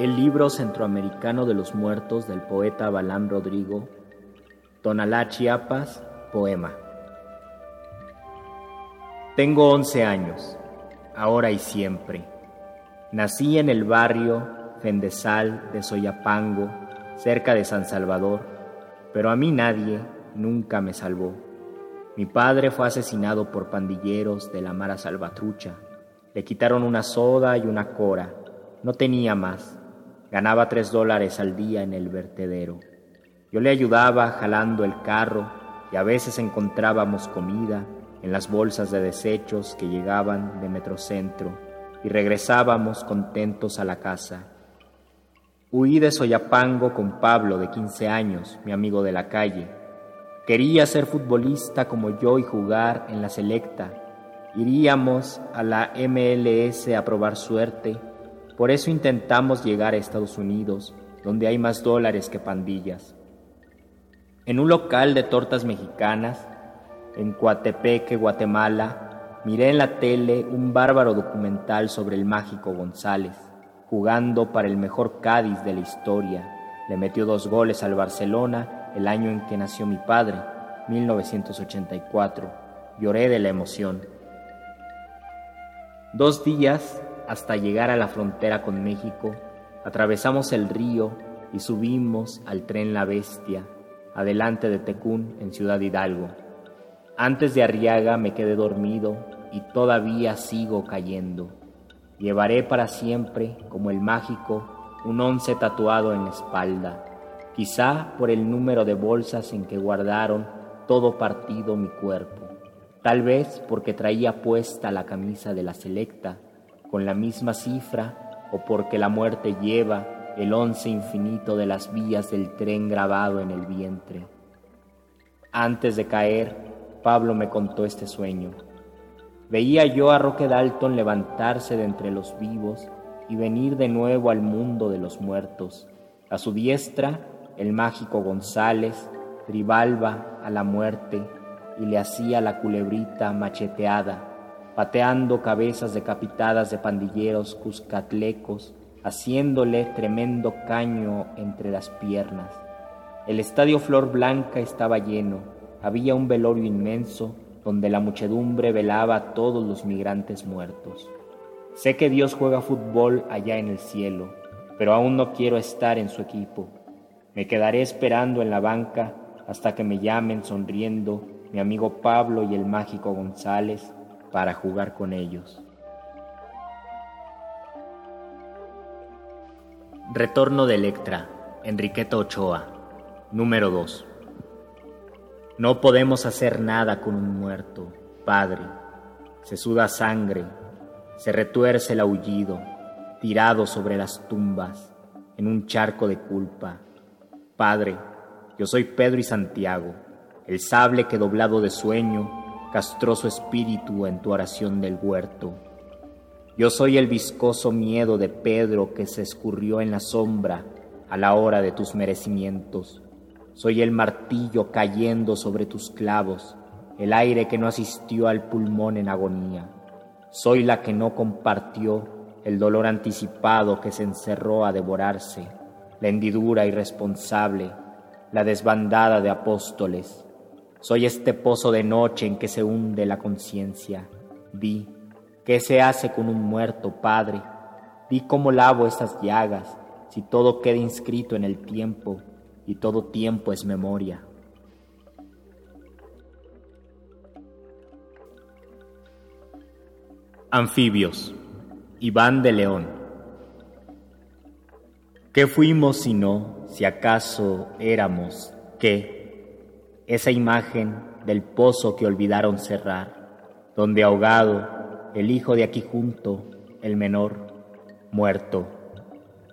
El libro centroamericano de los muertos del poeta Balán Rodrigo, Tonalá, Chiapas, poema. Tengo 11 años, ahora y siempre. Nací en el barrio Fendesal de Soyapango, cerca de San Salvador, pero a mí nadie nunca me salvó. Mi padre fue asesinado por pandilleros de la Mara Salvatrucha. Le quitaron una soda y una cora. No tenía más. Ganaba tres dólares al día en el vertedero. Yo le ayudaba jalando el carro y a veces encontrábamos comida en las bolsas de desechos que llegaban de Metrocentro y regresábamos contentos a la casa. Huí de Soyapango con Pablo, de 15 años, mi amigo de la calle. Quería ser futbolista como yo y jugar en la selecta. Iríamos a la MLS a probar suerte. Por eso intentamos llegar a Estados Unidos, donde hay más dólares que pandillas. En un local de tortas mexicanas, en Coatepeque, Guatemala, miré en la tele un bárbaro documental sobre el mágico González, jugando para el mejor Cádiz de la historia. Le metió dos goles al Barcelona el año en que nació mi padre, 1984. Lloré de la emoción. Dos días hasta llegar a la frontera con México, atravesamos el río y subimos al tren La Bestia, adelante de Tecún, en Ciudad Hidalgo. Antes de Arriaga me quedé dormido y todavía sigo cayendo. Llevaré para siempre, como el mágico, un once tatuado en la espalda, quizá por el número de bolsas en que guardaron todo partido mi cuerpo, tal vez porque traía puesta la camisa de la selecta con la misma cifra o porque la muerte lleva el once infinito de las vías del tren grabado en el vientre. Antes de caer, Pablo me contó este sueño. Veía yo a Roque Dalton levantarse de entre los vivos y venir de nuevo al mundo de los muertos. A su diestra, el mágico González, Tribalba a la muerte y le hacía la culebrita macheteada, pateando cabezas decapitadas de pandilleros cuscatlecos, haciéndole tremendo caño entre las piernas. El estadio Flor Blanca estaba lleno, había un velorio inmenso donde la muchedumbre velaba a todos los migrantes muertos. Sé que Dios juega fútbol allá en el cielo, pero aún no quiero estar en su equipo. Me quedaré esperando en la banca hasta que me llamen sonriendo mi amigo Pablo y el mágico González para jugar con ellos. Retorno de Electra, Enriqueta Ochoa, número 2. No podemos hacer nada con un muerto, Padre. Se suda sangre, se retuerce el aullido, tirado sobre las tumbas, en un charco de culpa. Padre, yo soy Pedro y Santiago, el sable que doblado de sueño castró su espíritu en tu oración del huerto. Yo soy el viscoso miedo de Pedro que se escurrió en la sombra a la hora de tus merecimientos. Soy el martillo cayendo sobre tus clavos, el aire que no asistió al pulmón en agonía. Soy la que no compartió el dolor anticipado que se encerró a devorarse, la hendidura irresponsable, la desbandada de apóstoles. Soy este pozo de noche en que se hunde la conciencia. Di, ¿qué se hace con un muerto, Padre? Di cómo lavo esas llagas, si todo queda inscrito en el tiempo y todo tiempo es memoria. Anfibios. Iván de León. ¿Qué fuimos si no, si acaso éramos, qué? Esa imagen del pozo que olvidaron cerrar, donde ahogado el hijo de aquí junto, el menor, muerto,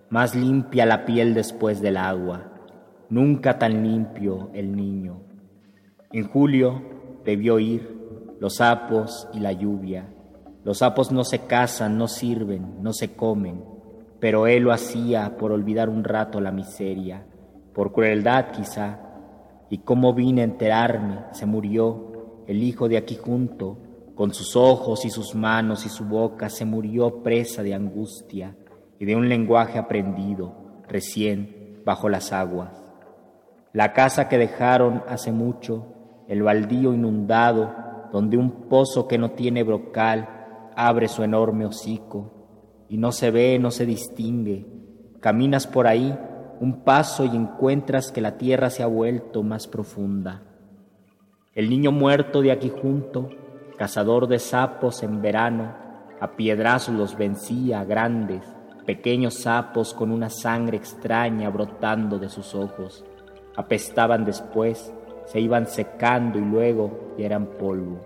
más limpia la piel después del agua, nunca tan limpio el niño. En julio debió ir los sapos y la lluvia. Los sapos no se casan, no sirven, no se comen, pero él lo hacía por olvidar un rato la miseria, por crueldad quizá. Y cómo vine a enterarme, se murió el hijo de aquí junto, con sus ojos y sus manos y su boca, se murió presa de angustia y de un lenguaje aprendido, recién bajo las aguas. La casa que dejaron hace mucho, el baldío inundado, donde un pozo que no tiene brocal abre su enorme hocico, y no se ve, no se distingue. Caminas por ahí un paso y encuentras que la tierra se ha vuelto más profunda. El niño muerto de aquí junto, cazador de sapos en verano, a piedrazos los vencía, grandes, pequeños sapos con una sangre extraña brotando de sus ojos. Apestaban después, se iban secando y luego ya eran polvo,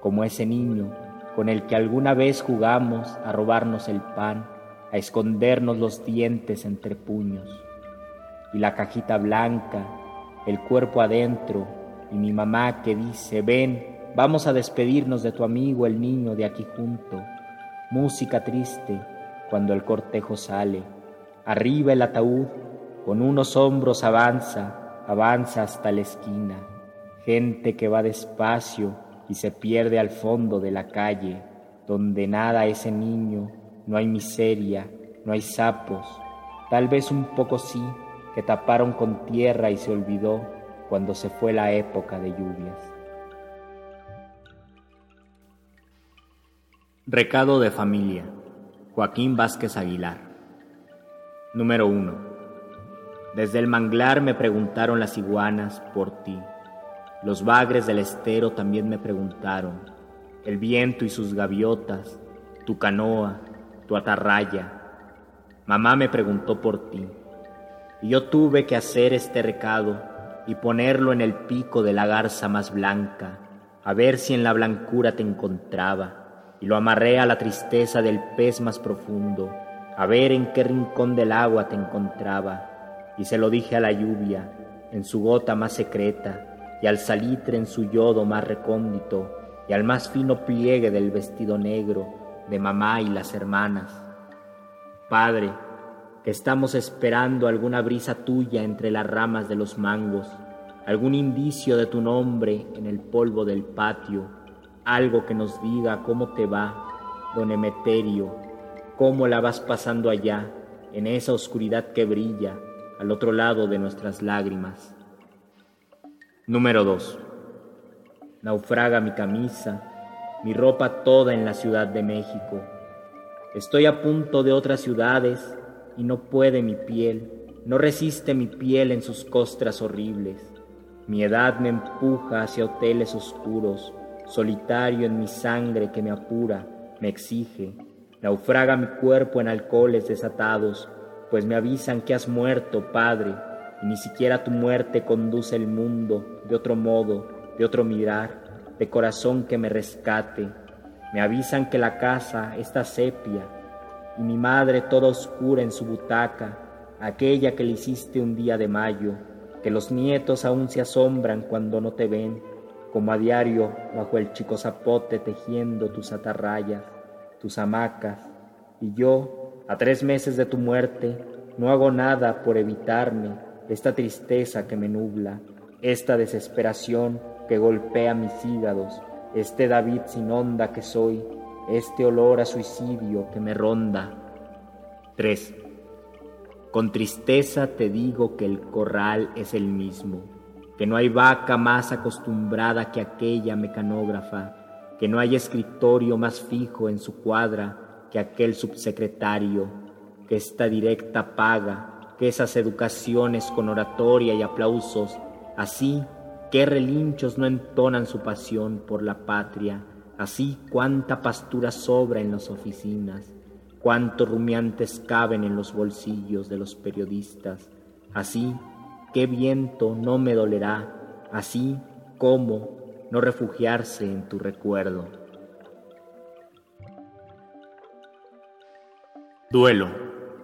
como ese niño con el que alguna vez jugamos a robarnos el pan, a escondernos los dientes entre puños. Y la cajita blanca, el cuerpo adentro, y mi mamá que dice, ven, vamos a despedirnos de tu amigo el niño de aquí junto. Música triste cuando el cortejo sale. Arriba el ataúd, con unos hombros avanza, avanza hasta la esquina. Gente que va despacio y se pierde al fondo de la calle, donde nada ese niño, no hay miseria, no hay sapos, tal vez un poco sí, que taparon con tierra y se olvidó cuando se fue la época de lluvias. Recado de familia. Joaquín Vázquez Aguilar. Número 1. Desde el manglar me preguntaron las iguanas por ti. Los bagres del estero también me preguntaron. El viento y sus gaviotas, tu canoa, tu atarraya. Mamá me preguntó por ti. Y yo tuve que hacer este recado y ponerlo en el pico de la garza más blanca, a ver si en la blancura te encontraba y lo amarré a la tristeza del pez más profundo, a ver en qué rincón del agua te encontraba, y se lo dije a la lluvia, en su gota más secreta, y al salitre en su yodo más recóndito, y al más fino pliegue del vestido negro de mamá y las hermanas. Padre, que estamos esperando alguna brisa tuya entre las ramas de los mangos, algún indicio de tu nombre en el polvo del patio, algo que nos diga cómo te va, don Emeterio, cómo la vas pasando allá, en esa oscuridad que brilla, al otro lado de nuestras lágrimas. Número 2. Naufraga mi camisa, mi ropa toda en la Ciudad de México. Estoy a punto de otras ciudades y no puede mi piel, no resiste mi piel en sus costras horribles. Mi edad me empuja hacia hoteles oscuros, solitario en mi sangre que me apura, me exige. Naufraga mi cuerpo en alcoholes desatados, pues me avisan que has muerto, Padre, y ni siquiera tu muerte conduce el mundo de otro modo, de otro mirar, de corazón que me rescate. Me avisan que la casa está sepia y mi madre toda oscura en su butaca, aquella que le hiciste un día de mayo, que los nietos aún se asombran cuando no te ven, como a diario bajo el chico zapote tejiendo tus atarrayas, tus hamacas, y yo, a tres meses de tu muerte, no hago nada por evitarme esta tristeza que me nubla, esta desesperación que golpea mis hígados, este David sin onda que soy, este olor a suicidio que me ronda. 3. Con tristeza te digo que el corral es el mismo, que no hay vaca más acostumbrada que aquella mecanógrafa, que no hay escritorio más fijo en su cuadra que aquel subsecretario, que esta directa paga, que esas educaciones con oratoria y aplausos, así qué relinchos no entonan su pasión por la patria, así cuánta pastura sobra en las oficinas, cuántos rumiantes caben en los bolsillos de los periodistas, así qué viento no me dolerá, así como no refugiarse en tu recuerdo. Duelo,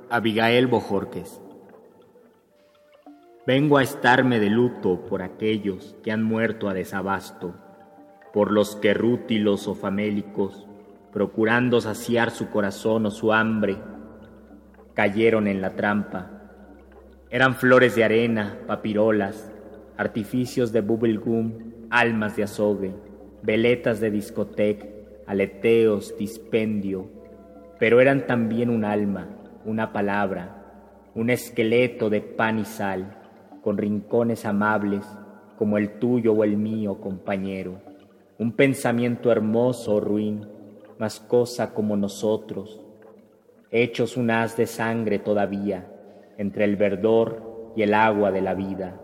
Abigail Bojorques. Vengo a estarme de luto por aquellos que han muerto a desabasto, por los que rútilos o famélicos, procurando saciar su corazón o su hambre, cayeron en la trampa. Eran flores de arena, papirolas, artificios de bubblegum, almas de azogue, veletas de discoteca, aleteos, dispendio, pero eran también un alma, una palabra, un esqueleto de pan y sal con rincones amables como el tuyo o el mío, compañero, un pensamiento hermoso o ruin, más cosa como nosotros, hechos un haz de sangre todavía entre el verdor y el agua de la vida.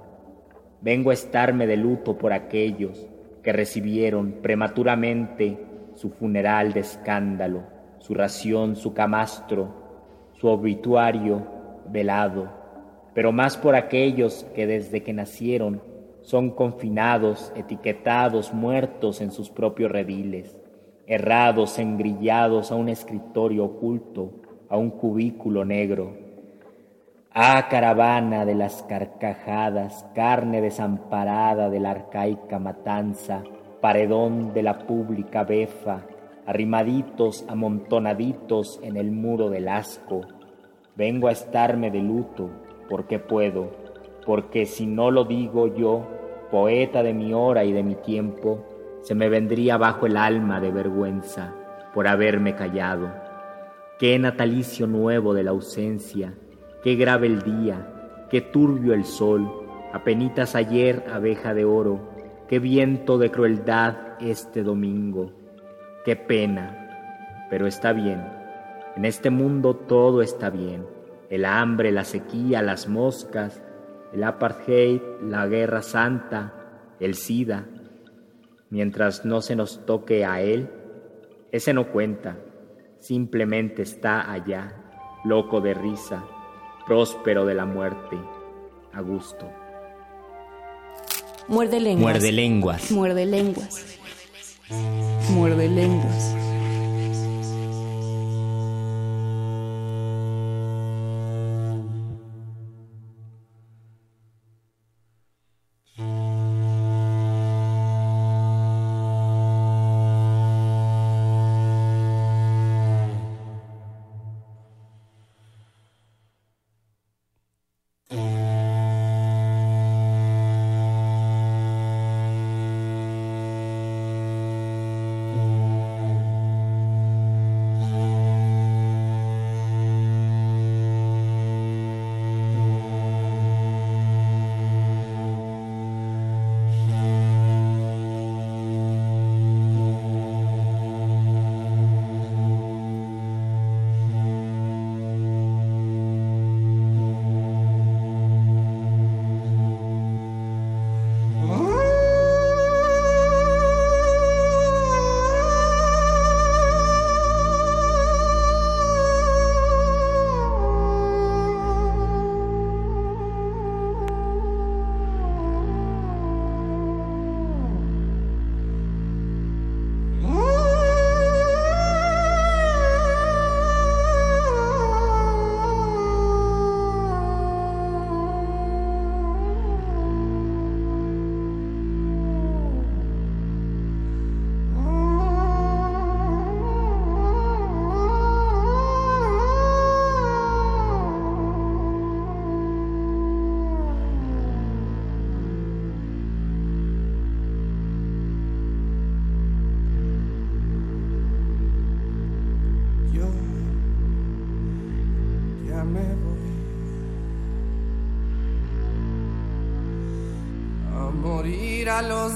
Vengo a estarme de luto por aquellos que recibieron prematuramente su funeral de escándalo, su ración, su camastro, su obituario velado pero más por aquellos que desde que nacieron son confinados, etiquetados, muertos en sus propios rediles, errados, engrillados a un escritorio oculto, a un cubículo negro. Ah, caravana de las carcajadas, carne desamparada de la arcaica matanza, paredón de la pública befa, arrimaditos, amontonaditos en el muro del asco, vengo a estarme de luto, porque puedo, porque si no lo digo yo, poeta de mi hora y de mi tiempo, se me vendría bajo el alma de vergüenza por haberme callado. Qué natalicio nuevo de la ausencia, qué grave el día, qué turbio el sol, apenitas ayer abeja de oro, qué viento de crueldad este domingo, qué pena, pero está bien, en este mundo todo está bien. El hambre, la sequía, las moscas, el apartheid, la guerra santa, el SIDA. Mientras no se nos toque a él, ese no cuenta, simplemente está allá, loco de risa, próspero de la muerte, a gusto. Muerde lenguas. Muerde lenguas. Muerde lenguas. Muerde lenguas.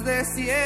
Ir a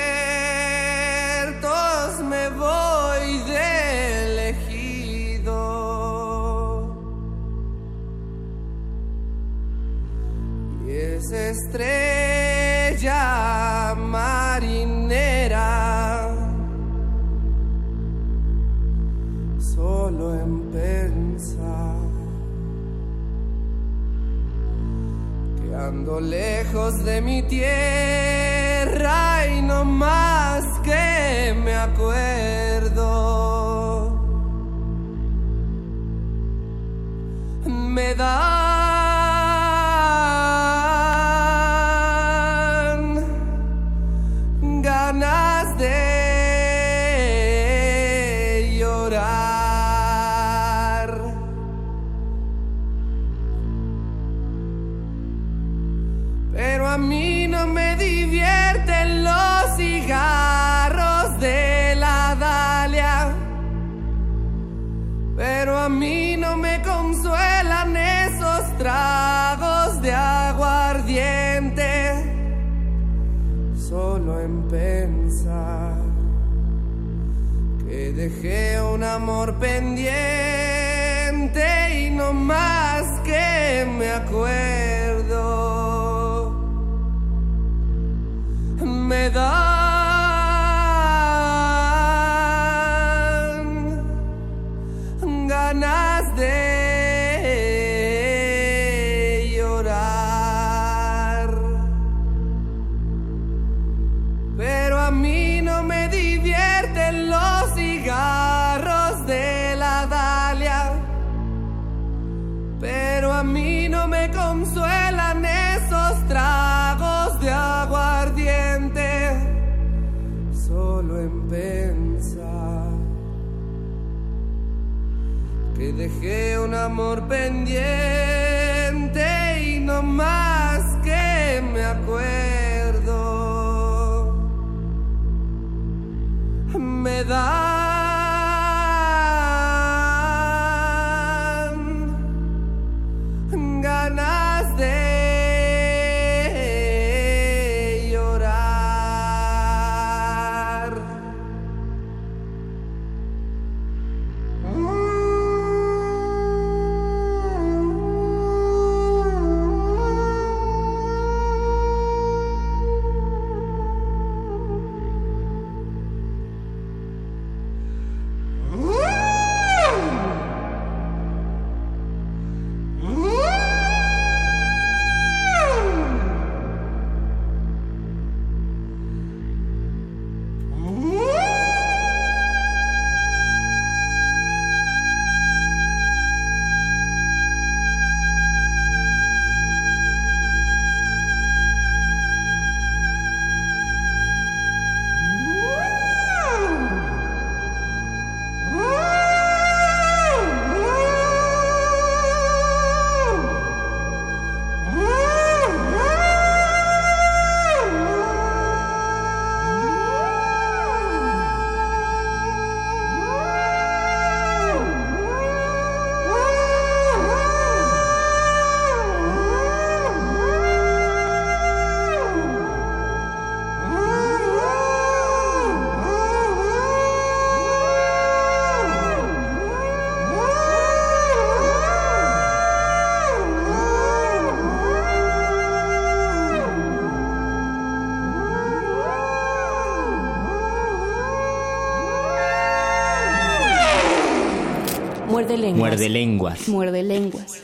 Muerde lenguas. Muerde lenguas. Muerde lenguas.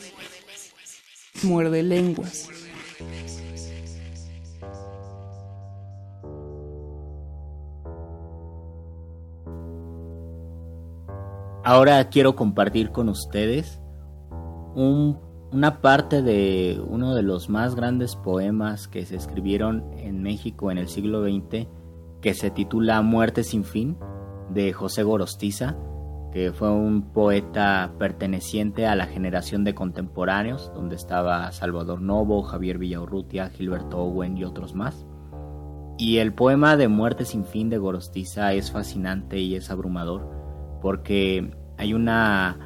Muerde lenguas. Ahora quiero compartir con ustedes un- una parte de uno de los más grandes poemas que se escribieron en México en el siglo XX, que se titula Muerte sin fin, de José Gorostiza, que fue un poeta perteneciente a la generación de contemporáneos, donde estaba Salvador Novo, Javier Villaurrutia, Gilberto Owen y otros más. Y el poema de Muerte sin fin de Gorostiza es fascinante y es abrumador, porque hay una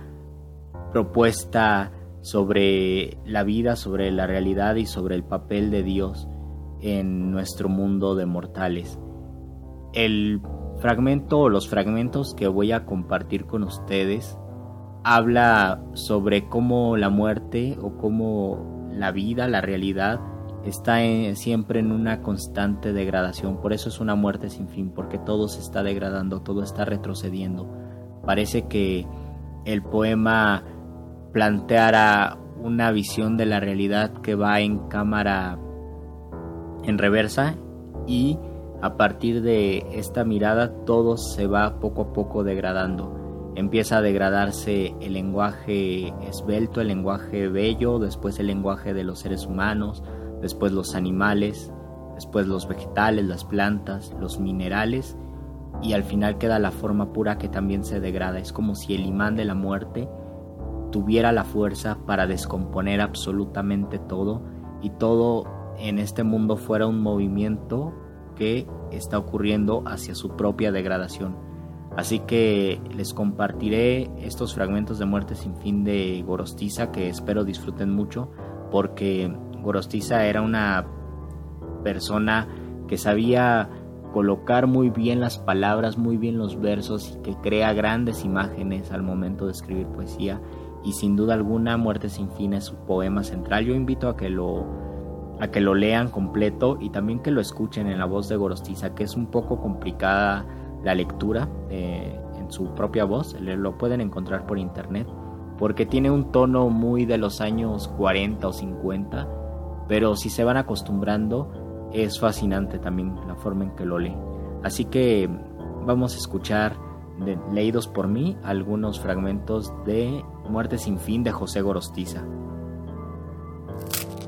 propuesta sobre la vida, sobre la realidad y sobre el papel de Dios en nuestro mundo de mortales. El fragmento o los fragmentos que voy a compartir con ustedes habla sobre cómo la muerte o cómo la vida, la realidad, está siempre en una constante degradación. Por eso es una muerte sin fin, porque todo se está degradando, todo está retrocediendo. Parece que el poema planteara una visión de la realidad que va en cámara en reversa y a partir de esta mirada todo se va poco a poco degradando. Empieza a degradarse el lenguaje esbelto, el lenguaje bello, después el lenguaje de los seres humanos, después los animales, después los vegetales, las plantas, los minerales y al final queda la forma pura que también se degrada. Es como si el imán de la muerte tuviera la fuerza para descomponer absolutamente todo y todo en este mundo fuera un movimiento que está ocurriendo hacia su propia degradación. Así que les compartiré estos fragmentos de Muerte sin fin de Gorostiza que espero disfruten mucho porque Gorostiza era una persona que sabía colocar muy bien las palabras, muy bien los versos y que crea grandes imágenes al momento de escribir poesía y sin duda alguna Muerte sin fin es su poema central. Yo invito a que lo a que lo lean completo y también que lo escuchen en la voz de Gorostiza, que es un poco complicada la lectura eh, en su propia voz, lo pueden encontrar por internet, porque tiene un tono muy de los años 40 o 50, pero si se van acostumbrando es fascinante también la forma en que lo lee. Así que vamos a escuchar, leídos por mí, algunos fragmentos de Muerte sin fin de José Gorostiza.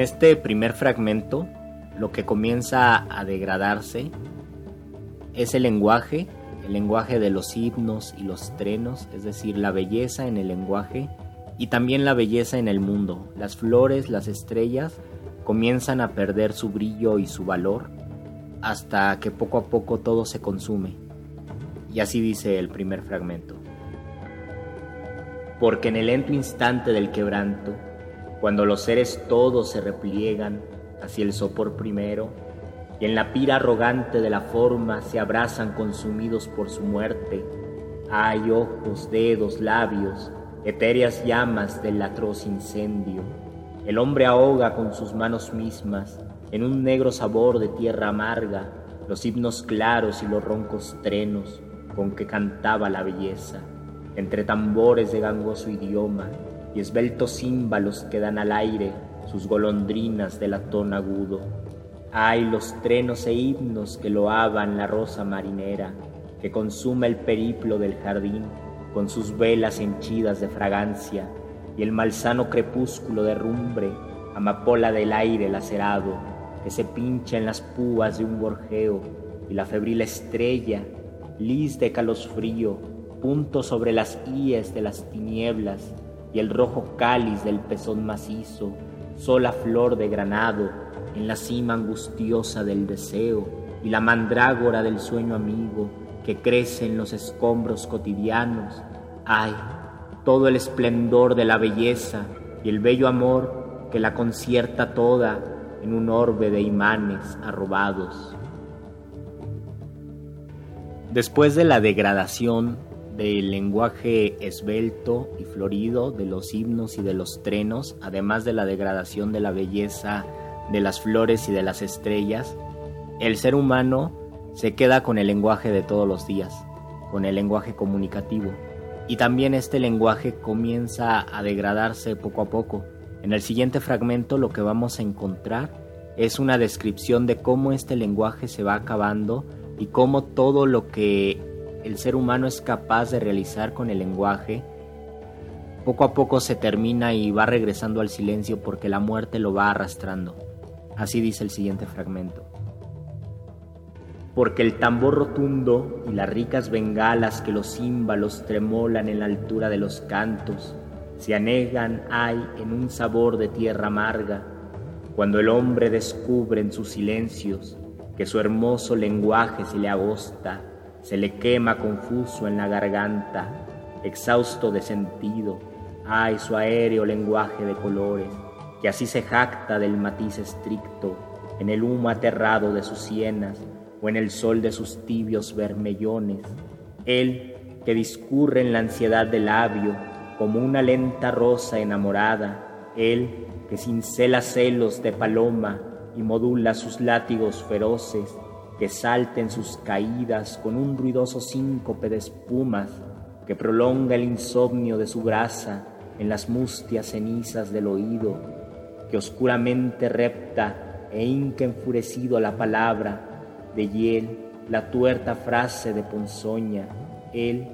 Este primer fragmento, lo que comienza a degradarse es el lenguaje, el lenguaje de los himnos y los trenos, es decir, la belleza en el lenguaje y también la belleza en el mundo. Las flores, las estrellas comienzan a perder su brillo y su valor hasta que poco a poco todo se consume. Y así dice el primer fragmento. Porque en el lento instante del quebranto, cuando los seres todos se repliegan hacia el sopor primero, y en la pira arrogante de la forma se abrazan consumidos por su muerte, hay ojos, dedos, labios, etéreas llamas del atroz incendio. El hombre ahoga con sus manos mismas, en un negro sabor de tierra amarga, los himnos claros y los roncos trenos con que cantaba la belleza, entre tambores de gangoso idioma y esbeltos címbalos que dan al aire sus golondrinas de latón agudo. Hay los trenos e himnos que loaban la rosa marinera, que consume el periplo del jardín con sus velas henchidas de fragancia, y el malsano crepúsculo de rumbre, amapola del aire lacerado, que se pincha en las púas de un gorjeo, y la febril estrella, lis de calosfrío, punto sobre las íes de las tinieblas, y el rojo cáliz del pezón macizo, sola flor de granado, en la cima angustiosa del deseo, y la mandrágora del sueño amigo, que crece en los escombros cotidianos. Ay, todo el esplendor de la belleza y el bello amor que la concierta toda en un orbe de imanes arrobados. Después de la degradación del lenguaje esbelto y florido de los himnos y de los trenos, además de la degradación de la belleza de las flores y de las estrellas, el ser humano se queda con el lenguaje de todos los días, con el lenguaje comunicativo. Y también este lenguaje comienza a degradarse poco a poco. En el siguiente fragmento lo que vamos a encontrar es una descripción de cómo este lenguaje se va acabando y cómo todo lo que el ser humano es capaz de realizar con el lenguaje poco a poco se termina y va regresando al silencio porque la muerte lo va arrastrando. Así dice el siguiente fragmento. porque el tambor rotundo y las ricas bengalas que los címbalos tremolan en la altura de los cantos se anegan hay en un sabor de tierra amarga, cuando el hombre descubre en sus silencios que su hermoso lenguaje se le agosta, se le quema confuso en la garganta, exhausto de sentido, ay su aéreo lenguaje de colores, que así se jacta del matiz estricto, en el humo aterrado de sus sienas o en el sol de sus tibios vermellones, él que discurre en la ansiedad del labio como una lenta rosa enamorada, él que cincela celos de paloma y modula sus látigos feroces, que salta en sus caídas con un ruidoso síncope de espumas, que prolonga el insomnio de su grasa en las mustias cenizas del oído, que oscuramente repta e hinca enfurecido la palabra, de hiel la tuerta frase de ponzoña, él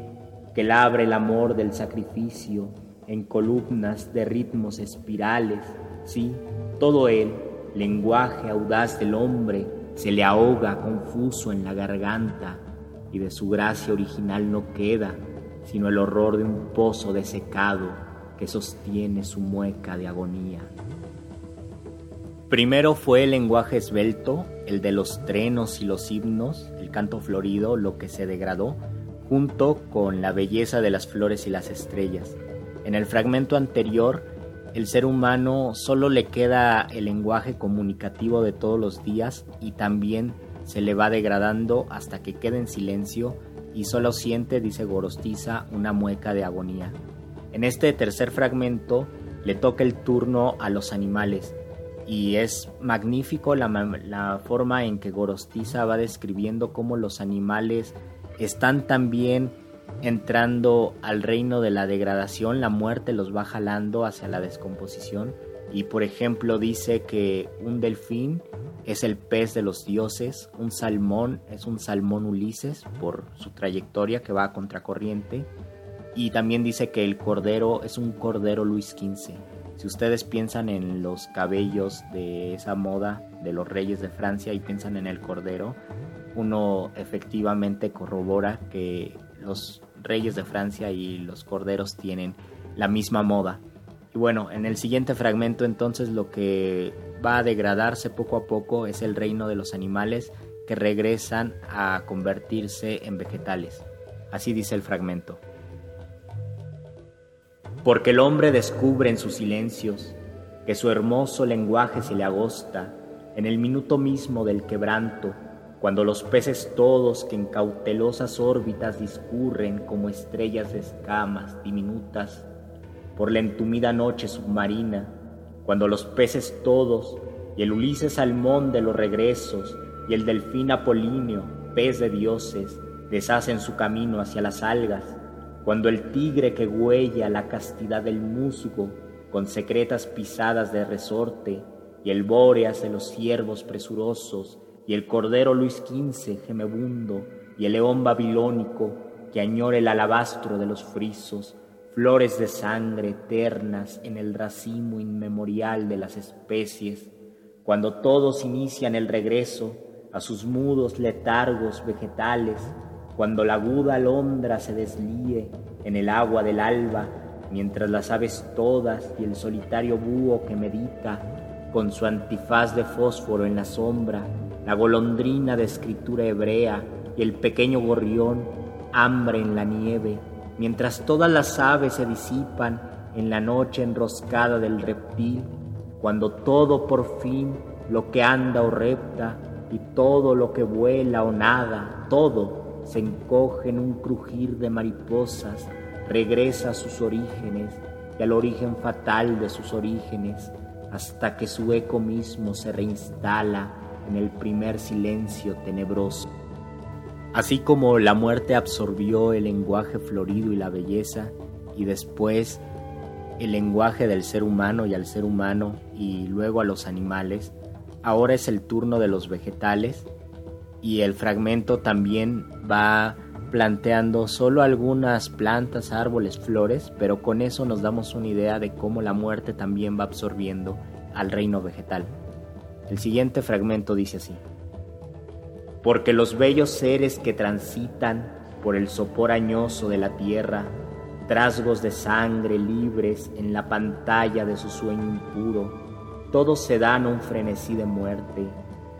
que labra el amor del sacrificio en columnas de ritmos espirales, sí, todo él, lenguaje audaz del hombre, se le ahoga confuso en la garganta y de su gracia original no queda sino el horror de un pozo desecado que sostiene su mueca de agonía. Primero fue el lenguaje esbelto, el de los trenos y los himnos, el canto florido, lo que se degradó, junto con la belleza de las flores y las estrellas. En el fragmento anterior, el ser humano solo le queda el lenguaje comunicativo de todos los días y también se le va degradando hasta que queda en silencio y solo siente, dice Gorostiza, una mueca de agonía. En este tercer fragmento le toca el turno a los animales, y es magnífico la, la, forma en que Gorostiza va describiendo cómo los animales están también entrando al reino de la degradación, la muerte los va jalando hacia la descomposición. Y por ejemplo dice que un delfín es el pez de los dioses, un salmón es un salmón Ulises por su trayectoria que va a contracorriente. Y también dice que el cordero es un cordero Luis XV si ustedes piensan en los cabellos de esa moda de los reyes de Francia y piensan en el cordero, uno efectivamente corrobora que los reyes de Francia y los corderos tienen la misma moda. Y bueno, en el siguiente fragmento entonces lo que va a degradarse poco a poco es el reino de los animales que regresan a convertirse en vegetales. Así dice el fragmento porque el hombre descubre en sus silencios que su hermoso lenguaje se le agosta en el minuto mismo del quebranto, cuando los peces todos que en cautelosas órbitas discurren como estrellas de escamas diminutas por la entumida noche submarina, cuando los peces todos y el Ulises salmón de los regresos y el delfín apolíneo, pez de dioses, deshacen su camino hacia las algas, cuando el tigre que huella la castidad del musgo con secretas pisadas de resorte, y el bóreas de los ciervos presurosos, y el cordero Luis XV gemebundo, y el león babilónico que añora el alabastro de los frisos, flores de sangre eternas en el racimo inmemorial de las especies, cuando todos inician el regreso a sus mudos letargos vegetales, cuando la aguda alondra se deslíe en el agua del alba, mientras las aves todas y el solitario búho que medita con su antifaz de fósforo en la sombra, la golondrina de escritura hebrea y el pequeño gorrión, hambre en la nieve, mientras todas las aves se disipan en la noche enroscada del reptil, cuando todo por fin lo que anda o repta y todo lo que vuela o nada, todo se encoge en un crujir de mariposas, regresa a sus orígenes y al origen fatal de sus orígenes, hasta que su eco mismo se reinstala en el primer silencio tenebroso. Así como la muerte absorbió el lenguaje florido y la belleza, y después el lenguaje del ser humano y al ser humano, y luego a los animales, ahora es el turno de los vegetales, y el fragmento también va planteando solo algunas plantas, árboles, flores, pero con eso nos damos una idea de cómo la muerte también va absorbiendo al reino vegetal. El siguiente fragmento dice así. porque los bellos seres que transitan por el sopor añoso de la tierra, trasgos de sangre libres en la pantalla de su sueño impuro, todos se dan un frenesí de muerte.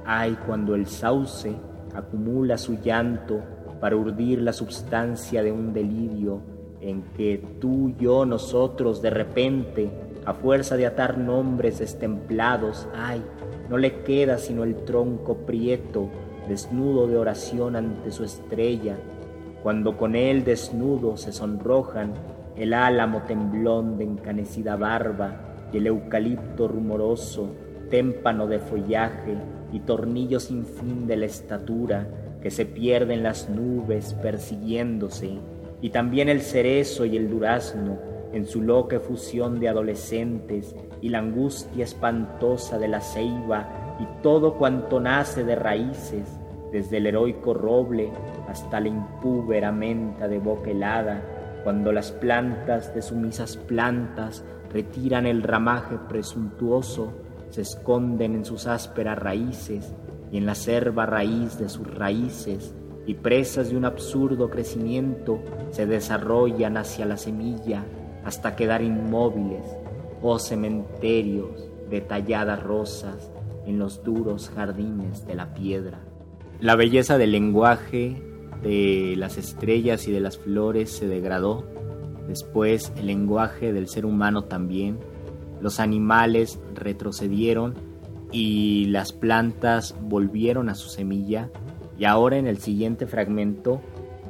Ay, cuando el sauce acumula su llanto para urdir la substancia de un delirio en que tú, yo, nosotros, de repente, a fuerza de atar nombres destemplados, ay, no le queda sino el tronco prieto, desnudo de oración ante su estrella, cuando con él desnudo se sonrojan el álamo temblón de encanecida barba y el eucalipto rumoroso, témpano de follaje y tornillo sin fin de la estatura que se pierden las nubes persiguiéndose, y también el cerezo y el durazno en su loca fusión de adolescentes y la angustia espantosa de la ceiba y todo cuanto nace de raíces, desde el heroico roble hasta la impúbera menta de boca helada, cuando las plantas de sumisas plantas retiran el ramaje presuntuoso, se esconden en sus ásperas raíces y en la serva raíz de sus raíces, y presas de un absurdo crecimiento se desarrollan hacia la semilla hasta quedar inmóviles, oh cementerios de talladas rosas en los duros jardines de la piedra. La belleza del lenguaje de las estrellas y de las flores se degradó, después el lenguaje del ser humano también, los animales retrocedieron y las plantas volvieron a su semilla. Y ahora en el siguiente fragmento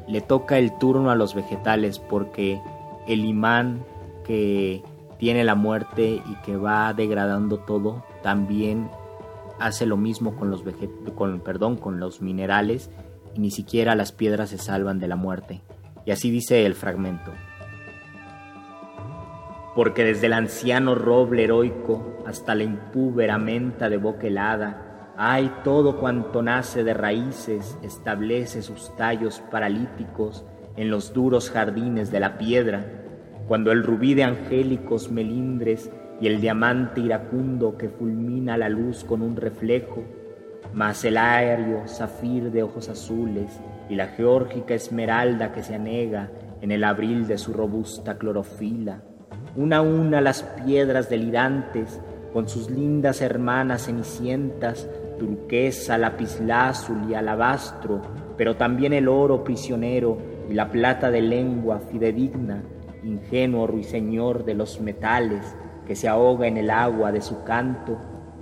le toca el turno a los vegetales porque el imán que tiene la muerte y que va degradando todo también hace lo mismo con los con perdón con los minerales y ni siquiera las piedras se salvan de la muerte. Y así dice el fragmento. Porque desde el anciano roble heroico hasta la impúbera menta de boca helada, hay todo cuanto nace de raíces, establece sus tallos paralíticos en los duros jardines de la piedra, cuando el rubí de angélicos melindres y el diamante iracundo que fulmina la luz con un reflejo, más el aéreo zafir de ojos azules y la geórgica esmeralda que se anega en el abril de su robusta clorofila, una a una las piedras delirantes, con sus lindas hermanas cenicientas, turquesa, lapislázul y alabastro, pero también el oro prisionero y la plata de lengua fidedigna, ingenuo ruiseñor de los metales, que se ahoga en el agua de su canto,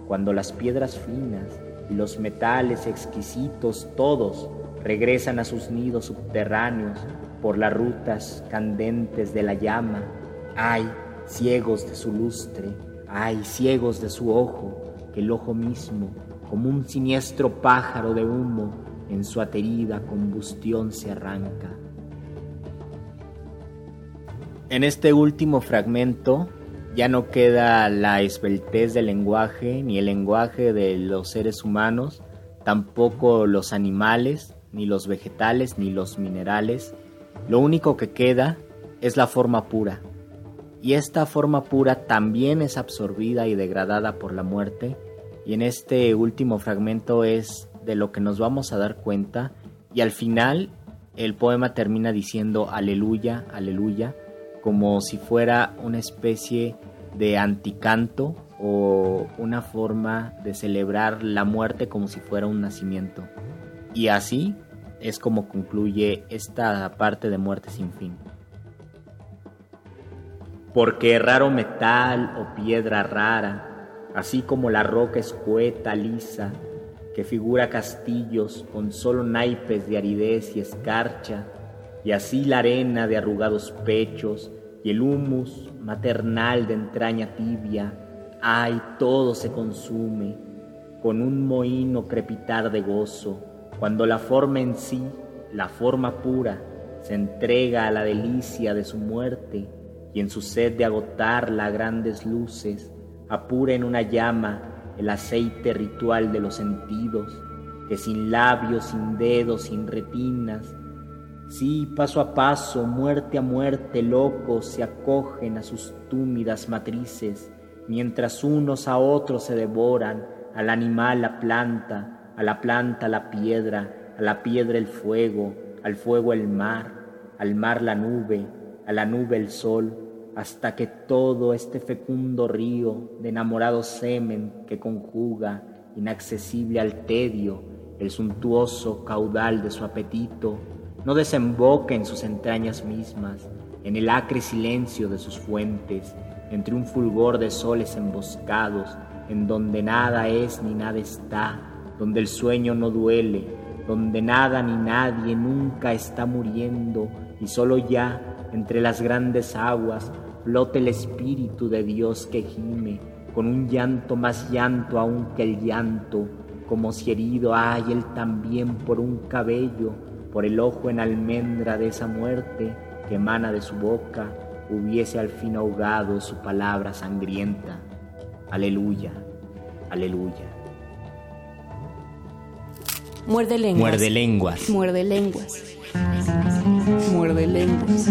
cuando las piedras finas y los metales exquisitos todos regresan a sus nidos subterráneos por las rutas candentes de la llama. Ay, ciegos de su lustre, ay, ciegos de su ojo, que el ojo mismo, como un siniestro pájaro de humo, en su aterida combustión se arranca. En este último fragmento ya no queda la esbeltez del lenguaje, ni el lenguaje de los seres humanos, tampoco los animales, ni los vegetales, ni los minerales. Lo único que queda es la forma pura, y esta forma pura también es absorbida y degradada por la muerte, y en este último fragmento es de lo que nos vamos a dar cuenta, y al final el poema termina diciendo aleluya, aleluya, como si fuera una especie de anticanto o una forma de celebrar la muerte como si fuera un nacimiento. Y así es como concluye esta parte de muerte sin fin porque raro metal o piedra rara, así como la roca escueta lisa, que figura castillos con solo naipes de aridez y escarcha, y así la arena de arrugados pechos y el humus maternal de entraña tibia, ay, todo se consume con un mohíno crepitar de gozo, cuando la forma en sí, la forma pura, se entrega a la delicia de su muerte, y en su sed de agotarla a grandes luces, apura en una llama el aceite ritual de los sentidos, que sin labios, sin dedos, sin retinas, sí, paso a paso, muerte a muerte, locos se acogen a sus túmidas matrices, mientras unos a otros se devoran, al animal la planta, a la planta la piedra, a la piedra el fuego, al fuego el mar, al mar la nube, a la nube el sol, hasta que todo este fecundo río de enamorado semen que conjuga, inaccesible al tedio, el suntuoso caudal de su apetito, no desemboca en sus entrañas mismas, en el acre silencio de sus fuentes, entre un fulgor de soles emboscados, en donde nada es ni nada está, donde el sueño no duele, donde nada ni nadie nunca está muriendo, y solo ya, entre las grandes aguas, flota el Espíritu de Dios que gime, con un llanto más llanto aún que el llanto, como si herido hay él también por un cabello, por el ojo en almendra de esa muerte que emana de su boca, hubiese al fin ahogado su palabra sangrienta. Aleluya, aleluya. Muerde lenguas. Muerde lenguas. Muerde lenguas. Muerde lenguas.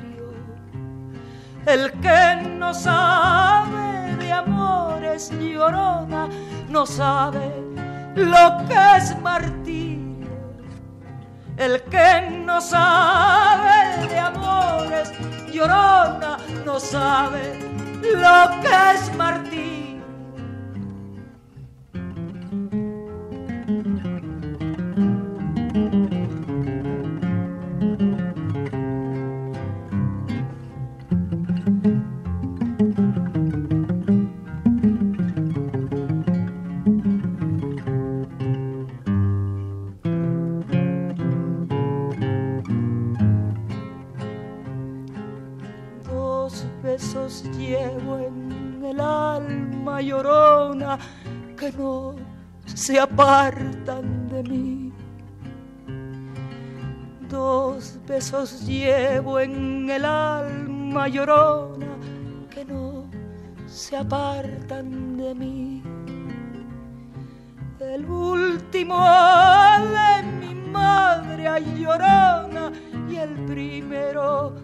El que no sabe de amores llorona, no sabe lo que es martirio. El que no sabe de amores llorona, no sabe lo que es martirio. Se apartan de mí. Dos besos llevo en el alma llorona que no se apartan de mí. El último de mi madre ay, llorona y el primero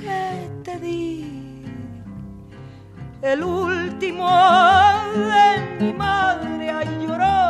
que te di. El último de mi madre ay, llorona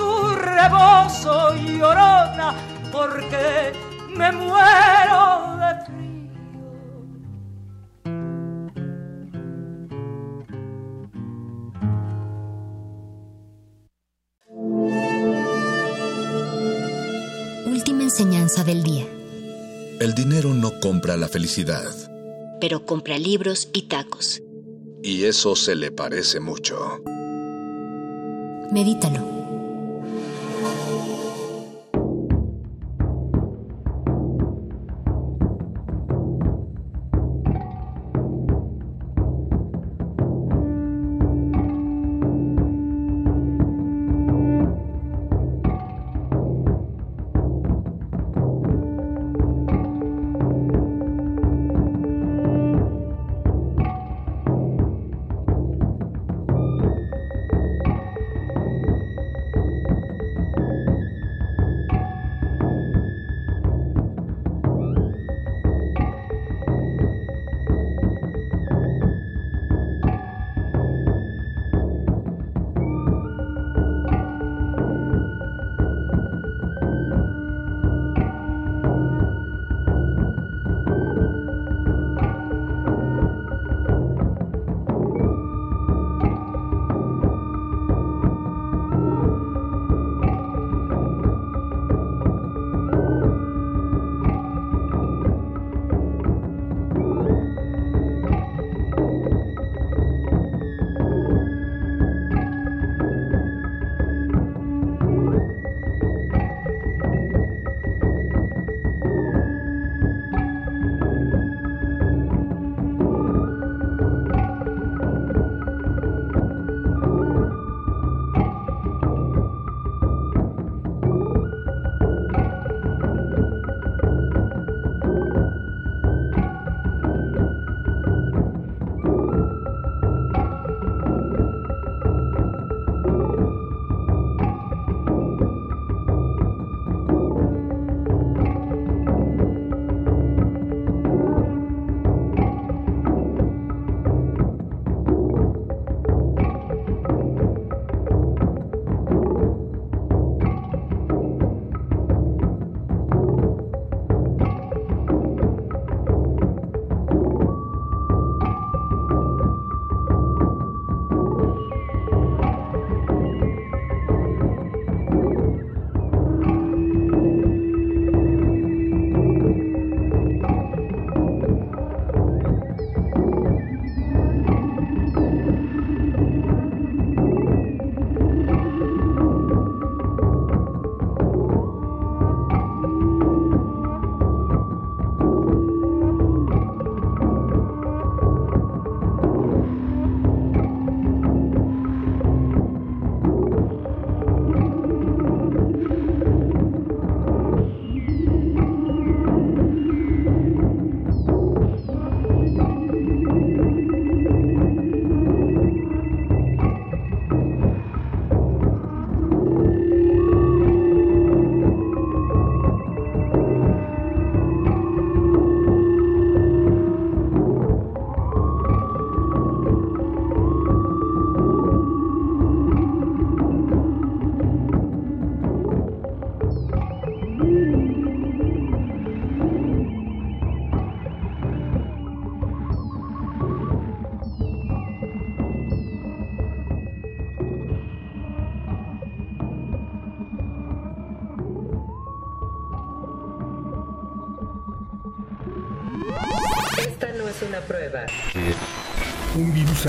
tu rebozo, llorona, porque me muero de frío. Última enseñanza del día. El dinero no compra la felicidad. Pero compra libros y tacos. Y eso se le parece mucho. Medítalo.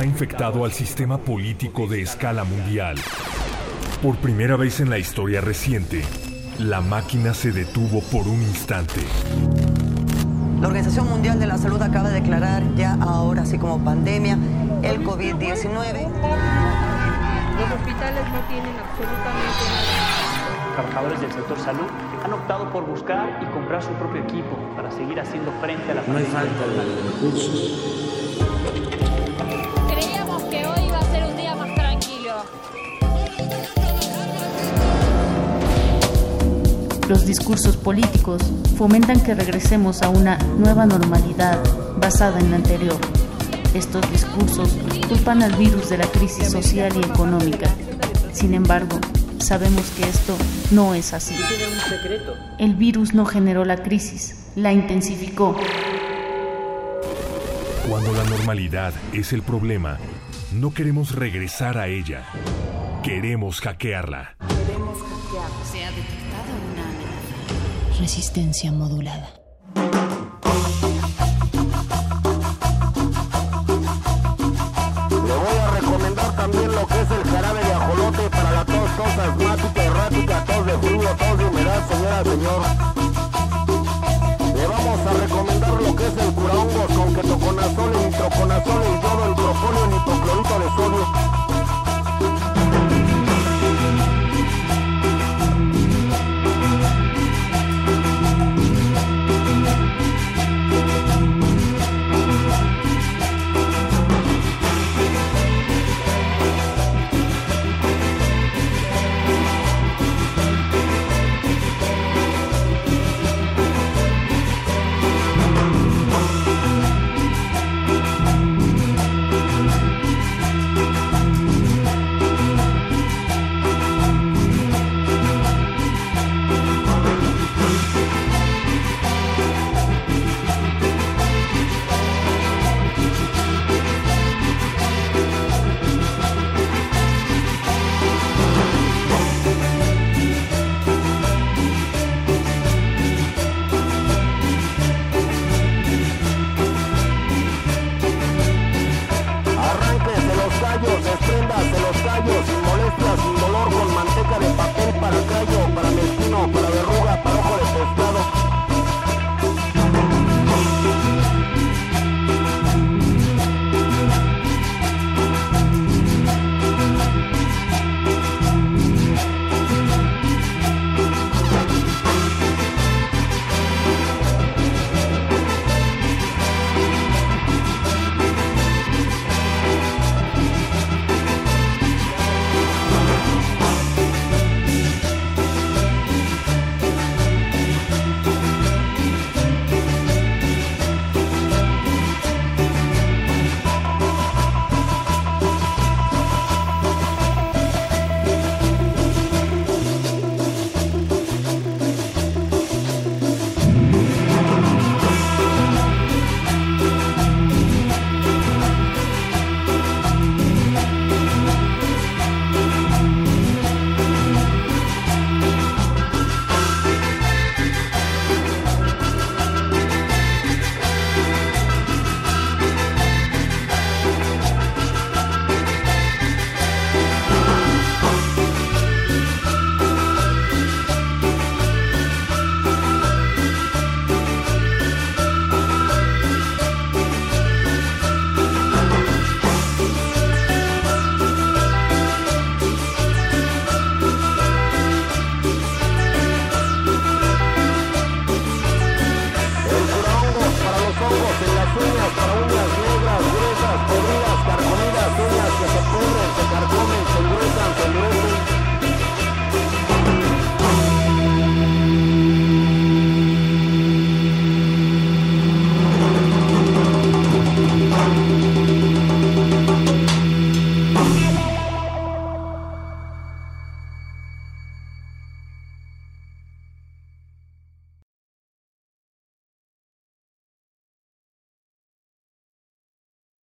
Ha infectado al sistema político de escala mundial. Por primera vez en la historia reciente, la máquina se detuvo por un instante. La Organización Mundial de la Salud acaba de declarar ya ahora, así como pandemia, el COVID-19. Los hospitales no tienen absolutamente nada. Trabajadores del sector salud han optado por buscar y comprar su propio equipo para seguir haciendo frente a la No hay pandemia. falta de recursos. Los discursos políticos fomentan que regresemos a una nueva normalidad basada en la anterior. Estos discursos culpan al virus de la crisis social y económica. Sin embargo, sabemos que esto no es así. El virus no generó la crisis, la intensificó. Cuando la normalidad es el problema, no queremos regresar a ella. Queremos hackearla. Resistencia modulada. Le voy a recomendar también lo que es el jarabe de ajolote para la tos, tos asmática, errática, tos de frío, tos de humedad, señora, señor. Le vamos a recomendar lo que es el curahongos con ketoconazol y nitroconazol y